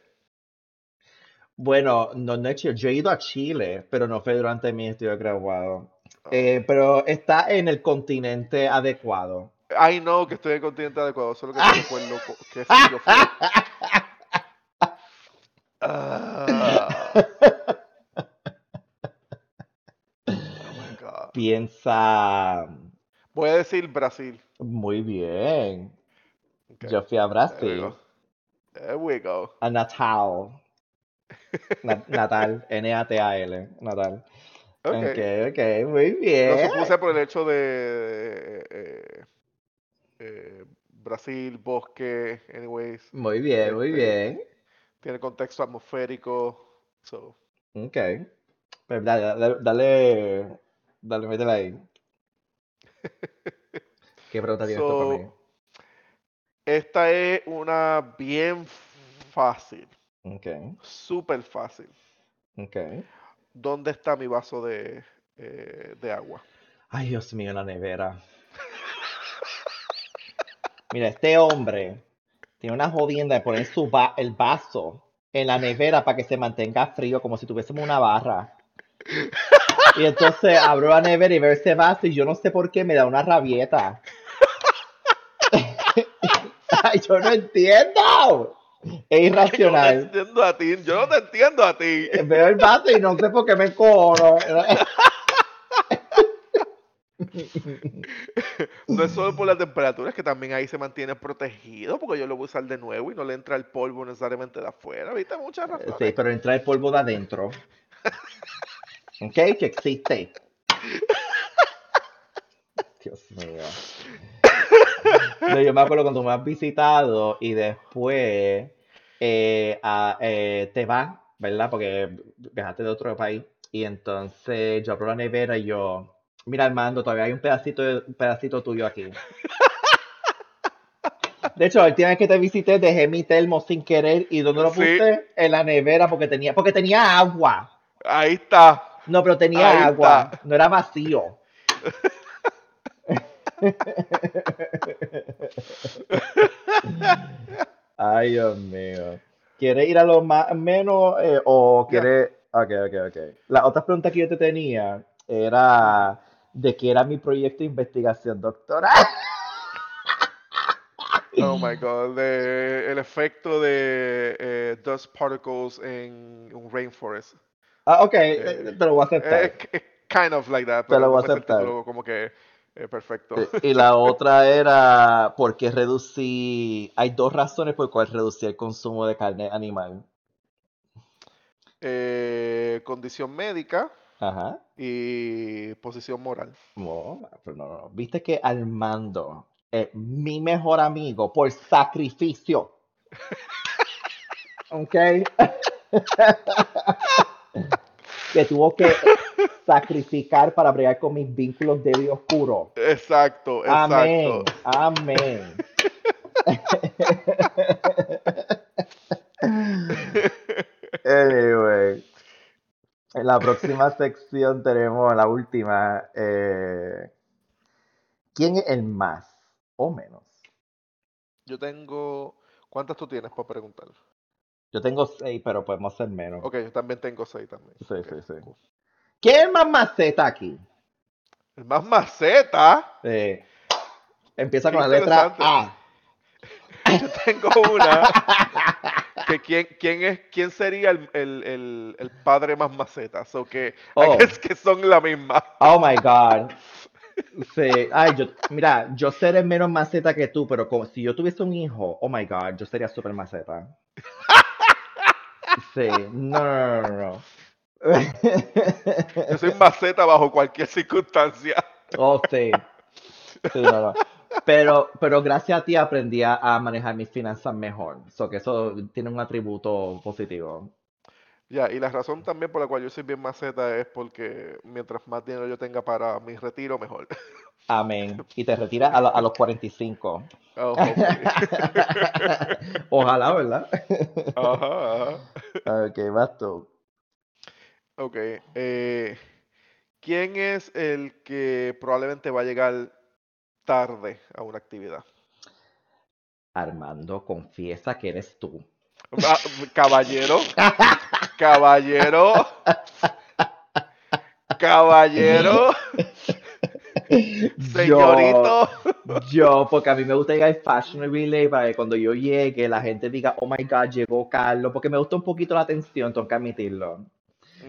Bueno, no, no hecho, yo he ido a Chile, pero no fue durante mi estudio graduado. Ah. Eh, pero está en el continente adecuado. I know que estoy en el continente adecuado, solo que no recuerdo co- qué sitio fue. Piensa Voy a decir Brasil. muy bien. Okay, Yo fui a Brasil, go. There we go. a Natal. Na- Natal, N-A-T-A-L, Natal. Okay. Ok, ok, muy Lo bien. supuse por el hecho de eh, eh, Brasil, bosque, anyways. Muy bien, muy Este, bien. tiene contexto atmosférico. So, Ok. Pues dale, dale, dale, dale, métela ahí. ¿Qué pregunta tienes tú para mí? so, esta es una bien fácil, Ok, súper fácil. ok. ¿Dónde está mi vaso de, eh, de agua? Ay, Dios mío, la nevera. Mira, este hombre tiene una jodienda de poner su va- el vaso en la nevera para que se mantenga frío, como si tuviésemos una barra. Y entonces abro la nevera y veo ese vaso y yo no sé por qué me da una rabieta. Ay, yo no entiendo. Es Yo no te irracional. entiendo a ti, yo no te entiendo a ti. Veo el vaso y no sé por qué me encojono. No es solo por la temperatura, es que también ahí se mantiene protegido, porque yo lo voy a usar de nuevo y no le entra el polvo necesariamente de afuera, ¿viste? Muchas razones. Sí, pero entra el polvo de adentro. ¿Ok? Que existe. Dios mío. No, yo me acuerdo cuando me has visitado y después eh, a- eh, te vas, ¿verdad? Porque viajaste de otro país. Y entonces yo abro la nevera y yo, mira Armando, todavía hay un pedacito, de- un pedacito tuyo aquí. De hecho, la última vez que te visité dejé mi termo sin querer y ¿dónde lo Sí. puse? En la nevera porque tenía, porque tenía agua. Ahí está. No, pero tenía Ahí agua, está. no era vacío. Ay, Dios mío. ¿Quieres ir a lo más menos eh, o quieres... Ok, ok, ok. La otra pregunta que yo te tenía era de qué era mi proyecto de investigación doctoral. Oh my god, de- el efecto de eh, dust particles en un rainforest. Ah, ok, Eh, eh, te lo voy a aceptar. Eh, es kind of like that, Te pero lo no voy a aceptar. como que eh, perfecto. Eh, Y la otra era por qué reducí. Hay dos razones por cuales reducí el consumo de carne animal. Eh, condición médica Ajá. y posición moral. No, pero no, no. Viste que Armando es mi mejor amigo por sacrificio. ¿Ok? que tuvo que sacrificar para bregar con mis vínculos débiles y oscuros. Exacto, Amén. exacto. Amén. Anyway, en la próxima sección tenemos la última. eh, ¿quién es el más o menos? Yo tengo. ¿Cuántas tú tienes para preguntar? Yo tengo seis, pero podemos ser menos. Ok, yo también tengo seis también. Sí, sí, sí. ¿Quién es más maceta aquí? El más maceta. Eh, empieza Qué con la letra. A. Yo tengo una. que quién, quién es, quién sería el, el, el, el padre más maceta. So que, Oh. es que son la misma. Oh my God. Sí. Ay, yo, mira, yo seré menos maceta que tú, pero como si yo tuviese un hijo, oh my God, yo sería súper maceta. Sí, no, no, no, no. Yo soy maceta bajo cualquier circunstancia. Oh, sí. Sí, no, no. Pero, pero gracias a ti aprendí a, a manejar mis finanzas mejor. So que eso tiene un atributo positivo. Ya, y la razón también por la cual yo soy bien maceta es porque mientras más dinero yo tenga para mi retiro, mejor. Amén. Y te retiras a, lo- a los 45. Oh, hopefully. Ojalá, ¿verdad? Ajá, ajá. Ok, vas tú. Ok. eh, ¿quién es el que probablemente va a llegar tarde a una actividad? Armando, confiesa que eres tú. Ah, caballero, caballero, caballero, señorito. Yo, yo, porque a mí me gusta llegar al Fashion Relay para que cuando yo llegue la gente diga, oh my God, llegó Carlos, porque me gusta un poquito la atención, tengo que admitirlo.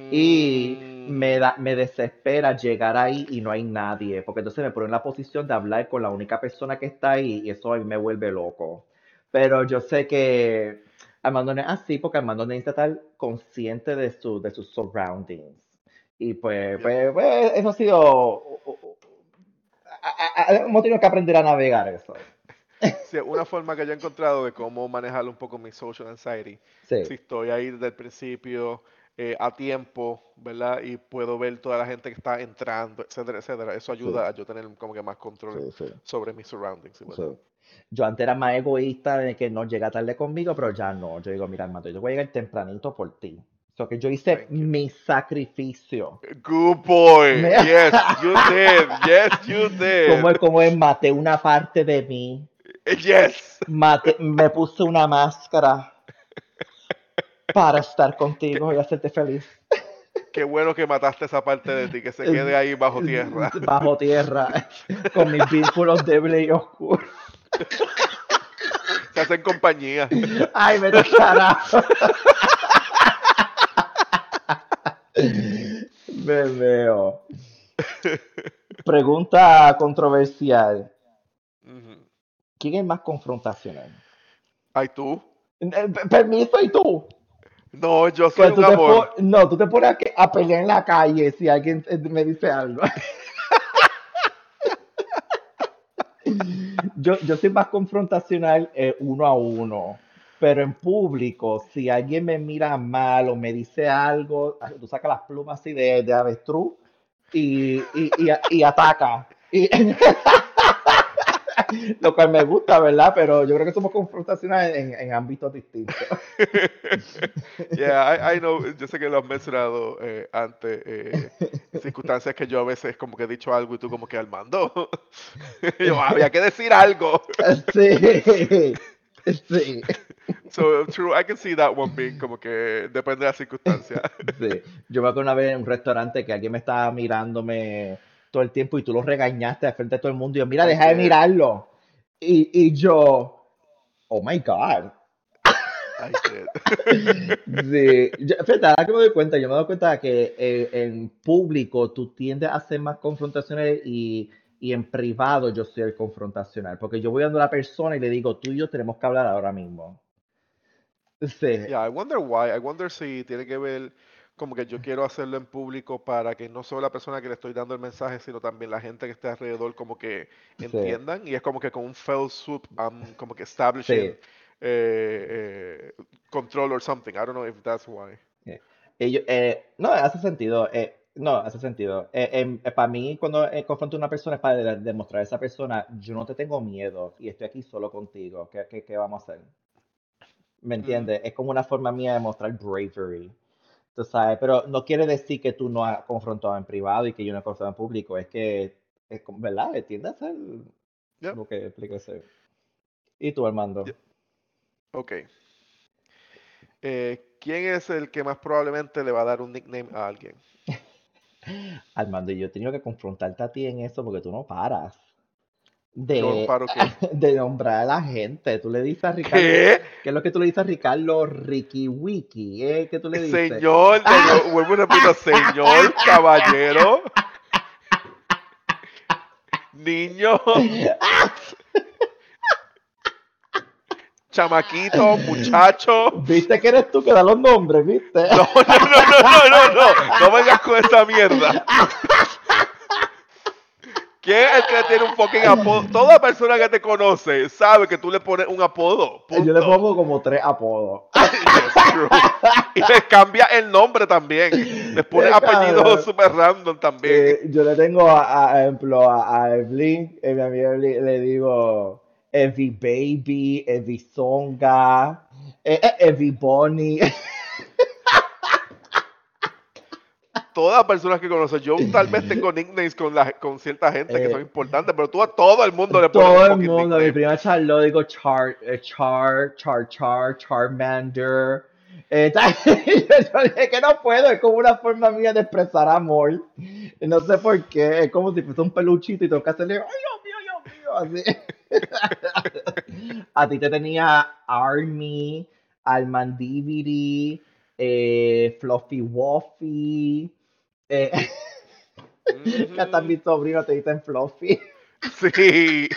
Y Mm, me da, me desespera llegar ahí y no hay nadie, porque entonces me pone en la posición de hablar con la única persona que está ahí y eso a mí me vuelve loco. Pero yo sé que Armando no es así porque Armando necesita estar consciente de su, de sus surroundings. Y pues, pues, pues, eso ha sido... a- a- a- Hemos tenido que aprender a navegar eso. Sí, una forma que yo he encontrado de cómo manejar un poco mi social anxiety. Si estoy ahí desde el principio eh, a tiempo, ¿verdad? Y puedo ver toda la gente que está entrando, etcétera, etcétera. Eso sí, ayuda a yo tener como que más control sobre mis surroundings. Yo antes era más egoísta de que no llega tarde conmigo, pero ya no. Yo digo, mira, Armando, yo voy a llegar tempranito por ti. So que yo hice mi sacrificio. Good boy. Me- Yes, you did. Yes, you Como did. como es, maté una parte de mí. Yes. Maté, me puse una máscara para estar contigo y hacerte feliz. Qué bueno que mataste esa parte de ti, que se quede ahí bajo tierra. Bajo tierra, con mis vínculos débiles y oscuros. Se hacen compañía. Ay, me carajo. Me veo. Pregunta controversial. ¿Quién es más confrontacional? Ay, tú. Eh, Permiso, ¿y tú? No, yo soy un amor. no, tú te pones a, que- a pelear en la calle si alguien eh, me dice algo. Yo, yo soy más confrontacional eh, uno a uno, pero en público, si alguien me mira mal o me dice algo, tú sacas las plumas así de, de avestruz y, y, y, y ataca. Y- lo cual me gusta, ¿verdad? Pero yo creo que somos confrontacionales en, en ámbitos distintos. Yeah, I, I know, yo sé que lo has mencionado eh, antes, eh, circunstancias que yo a veces como que he dicho algo y tú como que Armando, yo había que decir algo. Sí, sí, So, true, I can see that one being como que depende de la circunstancia. sí. Yo me acuerdo una vez en un restaurante que alguien me estaba mirándome todo el tiempo y tú lo regañaste al frente de todo el mundo y yo, mira, deja de mirarlo. Y, y yo, oh my God. I. Sí, yo, fíjate, ahora que me doy cuenta, yo me doy cuenta que eh, en público tú tiendes a ser más confrontacional y, y en privado yo soy el confrontacional, porque yo voy dando a la persona y le digo, tú y yo tenemos que hablar ahora mismo. Sí, Yeah, I wonder why. I wonder si tiene que ver como que yo quiero hacerlo en público para que no solo la persona que le estoy dando el mensaje, sino también la gente que esté alrededor como que sí, entiendan. Y es como que con un fell swoop, I'm como que establishing sí. eh, eh, control or something. I don't know if that's why. Eh, ellos- eh, no, hace sentido. eh, no, hace sentido. para mí, cuando eh, confronto a una persona es para de- demostrar a esa persona, yo no te tengo miedo y estoy aquí solo contigo. ¿Qué, qué, qué vamos a hacer? ¿Me Mm, entiendes? Es como una forma mía de mostrar bravery. Tú sabes, pero no quiere decir que tú no has confrontado en privado y que yo no he confrontado en público. Es que, es ¿verdad? Tiende a ser yeah, lo que. ¿Y tú, Armando? yeah. Ok. Eh, ¿quién es el que más probablemente le va a dar un nickname a alguien? Armando, yo he tenido que confrontarte a ti en eso porque tú no paras de, nombrar a la gente. Tú le dices a Ricardo, ¿Qué? ¿qué es lo que tú le dices a Ricardo Ricky Wiki? ¿Eh? ¿Qué tú le dices? Señor, de vuelvo y repito, señor, caballero, niño, chamaquito, muchacho. ¿Viste que eres tú que da los nombres, viste? No, no, no, no, no, no, no, no vengas con esa mierda. ¿Quién es que tiene un fucking apodo? Toda persona que te conoce sabe que tú le pones un apodo. Yo le pongo como tres apodos. Y les cambia el nombre también. Les pone apellidos super random también. Eh, yo le tengo, a, a ejemplo, a, a Evelyn, eh, mi amiga Evelyn, le digo Evie Baby, Evie Songa, eh, eh, Evie Bonnie. todas las personas que conoces. Yo tal vez tengo nicknames con, la, con cierta gente que Eh, son importantes, pero tú a todo el mundo le pones Todo el mundo, mi nickname. prima Charlotte, digo Char, eh, Char, Char, Char, Charmander. Eh, yo dije que no puedo, es como una forma mía de expresar amor. No sé por qué, es como si fuese un peluchito y tengo que hacerle, ¡ay, Dios mío, Dios mío! Así. A ti te tenía Army, Almandiviri, eh, Fluffy Woffy. Eh, mis sobrinos te dicen Fluffy. Sí.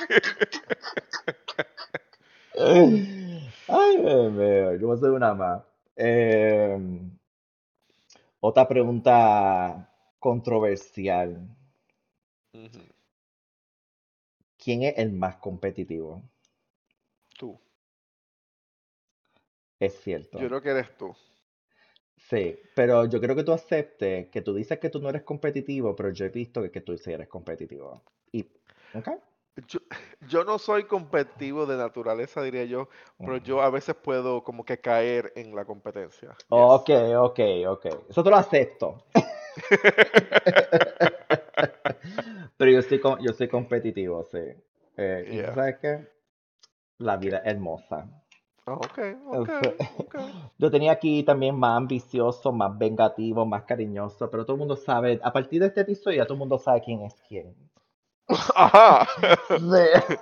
Ay, bebé, yo voy a hacer una más. Eh, otra pregunta controversial. ¿Quién es el más competitivo? Tú. Es cierto. Yo creo que eres tú. Sí, pero yo creo que tú aceptes que tú dices que tú no eres competitivo, pero yo he visto que, que tú sí eres competitivo. Y, ¿ok? Yo, yo no soy competitivo de naturaleza, diría yo, pero yo a veces puedo como que caer en la competencia. Yes. Ok, ok, ok. Eso te lo acepto. Pero yo soy, yo soy competitivo, sí. Eh, Yeah. sabes qué? La vida es hermosa. Ah, ok, ok, Sí. ok. Yo tenía aquí también más ambicioso, más vengativo, más cariñoso, pero todo el mundo sabe, a partir de este episodio ya todo el mundo sabe quién es quién. Ajá. Sí.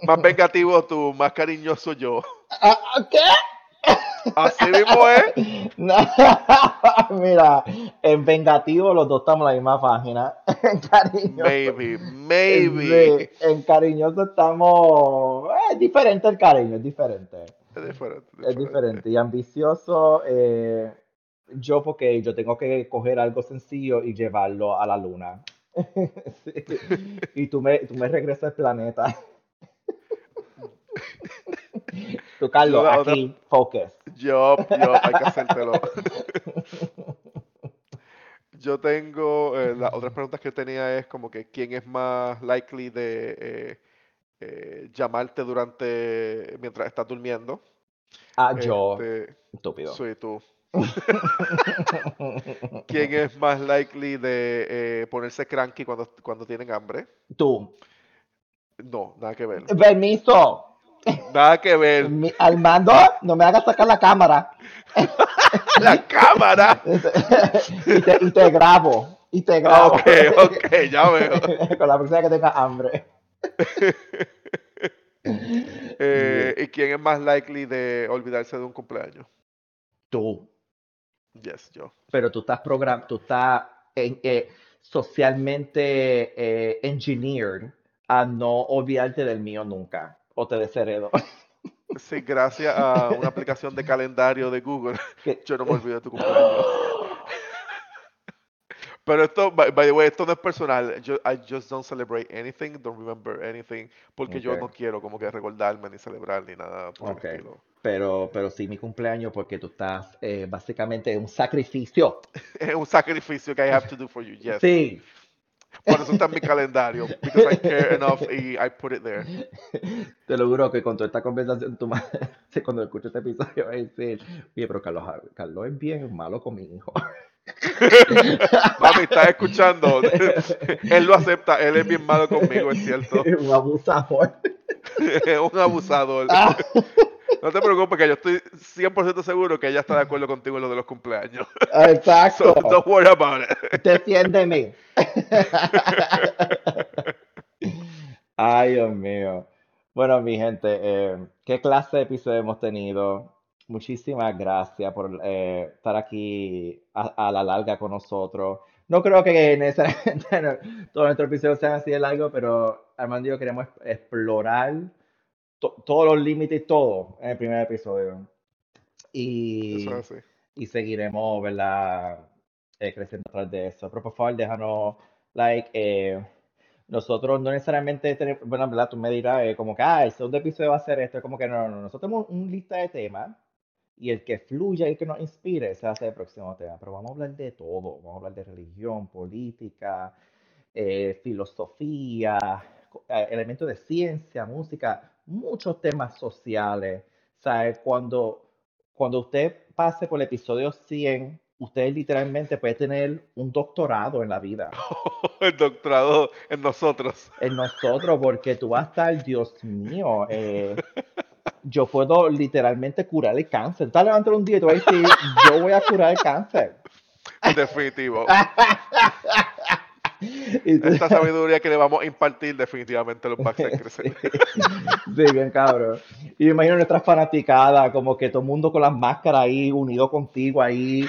Más vengativo tú, más cariñoso yo. Ah, ¿Qué? Así mismo es. No, Mira, en vengativo los dos estamos en la misma página. En cariñoso. Maybe, maybe. Sí, en cariñoso estamos. eh, Es diferente el cariño, es diferente. Es diferente, Es diferente. Y ambicioso, eh, yo porque yo tengo que coger algo sencillo y llevarlo a la luna. Sí. Y tú me, tú me regresas al planeta. Tú, Carlos, Yo aquí, focus. Yo, yo, hay que hacértelo. Yo tengo, eh, las otras preguntas que tenía es como que quién es más likely de eh, eh, llamarte durante, mientras estás durmiendo. Ah, yo, Este, estúpido. soy tú. ¿Quién es más likely de eh, ponerse cranky cuando, cuando tienen hambre? Tú. No, nada que ver. Permiso. Nada que ver. Mi- Armando, no me hagas sacar la cámara. La cámara. y, te, y te grabo. Y te Ah, grabo. ok, ok, ya veo. Con la persona que tenga hambre. Eh, ¿Y quién es más likely de olvidarse de un cumpleaños? Tú. Yes, yo. Pero tú estás program tú estás en- eh, socialmente eh, engineered a no olvidarte del mío nunca. O te desheredo. Sí, gracias a una aplicación de calendario de Google, yo no me olvido de tu cumpleaños. Pero esto, by, by the way, esto no es personal. Yo, I just don't celebrate anything, don't remember anything, porque yo no quiero como que recordarme ni celebrar ni nada por Ok. el estilo. Pero, pero sí mi cumpleaños porque tú estás eh, básicamente en un sacrificio. Es un sacrificio que I have to do for you, yes. Sí. Por eso está en mi calendario, because I care enough y I put it there. Te lo juro que con toda esta conversación, tu madre, cuando escuches este episodio, va a decir, oye, pero Carlos, Carlos es bien malo con mi hijo. Mami, estás escuchando. él lo acepta, él es bien malo conmigo, es cierto. un abusador. Un abusador. Ah, No te preocupes, que yo estoy 100% seguro que ella está de acuerdo contigo en lo de los cumpleaños. exacto. So don't worry about it. Defiéndeme. Ay, Dios mío. Bueno, mi gente, eh, ¿qué clase de episodio hemos tenido? Muchísimas gracias por eh, estar aquí a, a la larga con nosotros. No creo que necesariamente todos nuestros episodios sean así de largo, pero Armando y yo queremos explorar to- todos los límites y todo en el primer episodio. Y, Eso y seguiremos, ¿verdad? Eh, creciendo atrás de eso. Pero por favor, déjanos like. eh, nosotros no necesariamente tenemos, bueno, ¿verdad? Tú me dirás, eh, como que, ah, el segundo episodio va a ser esto. Es como que no, no, no. Nosotros tenemos una lista de temas y el que fluya y el que nos inspire, ese va a ser el próximo tema. Pero vamos a hablar de todo. Vamos a hablar de religión, política, eh, filosofía, eh, elementos de ciencia, música, muchos temas sociales. ¿Sabe? Cuando, cuando usted pase por el episodio 100 usted literalmente puede tener un doctorado en la vida. el doctorado en nosotros. En nosotros, porque tú vas a estar, Dios mío, eh, yo puedo literalmente curar el cáncer. Estás levantando un día y te voy a decir, yo voy a curar el cáncer. Definitivo. Esta sabiduría que le vamos a impartir definitivamente los va crecer. Sí, bien cabrón. Y me imagino nuestras fanaticadas, como que todo el mundo con las máscaras ahí, unido contigo ahí,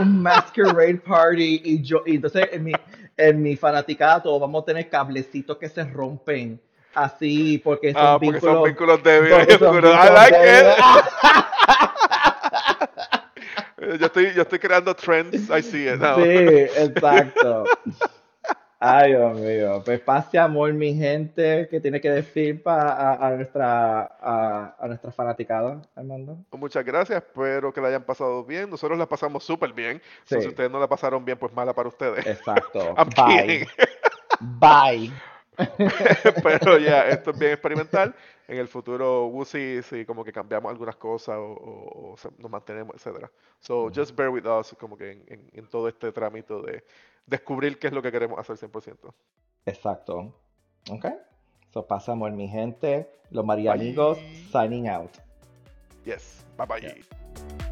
un, masquerade party, y yo, y entonces en mi, en mi fanaticada todos vamos a tener cablecitos que se rompen así, porque son, ah, porque son vínculos débiles. I like yo estoy, yo estoy creando trends, I see it now. Sí, exacto. Ay, Dios mío. Pues paz y amor, mi gente, que tiene que decir para a, nuestra a, nuestra fanaticada, Armando. Muchas gracias, espero que la hayan pasado bien. Nosotros la pasamos súper bien. si ustedes no la pasaron bien, pues mala para ustedes. Exacto. Bye. Bye. Pero ya, esto es bien experimental. En el futuro, see si como que cambiamos algunas cosas o, nos mantenemos, etcétera. So, just bear with us como que en, todo este trámite de descubrir qué es lo que queremos hacer 100%. Exacto. Ok. So, pasamos en mi gente, los María amigos, signing out. Yes. Bye bye.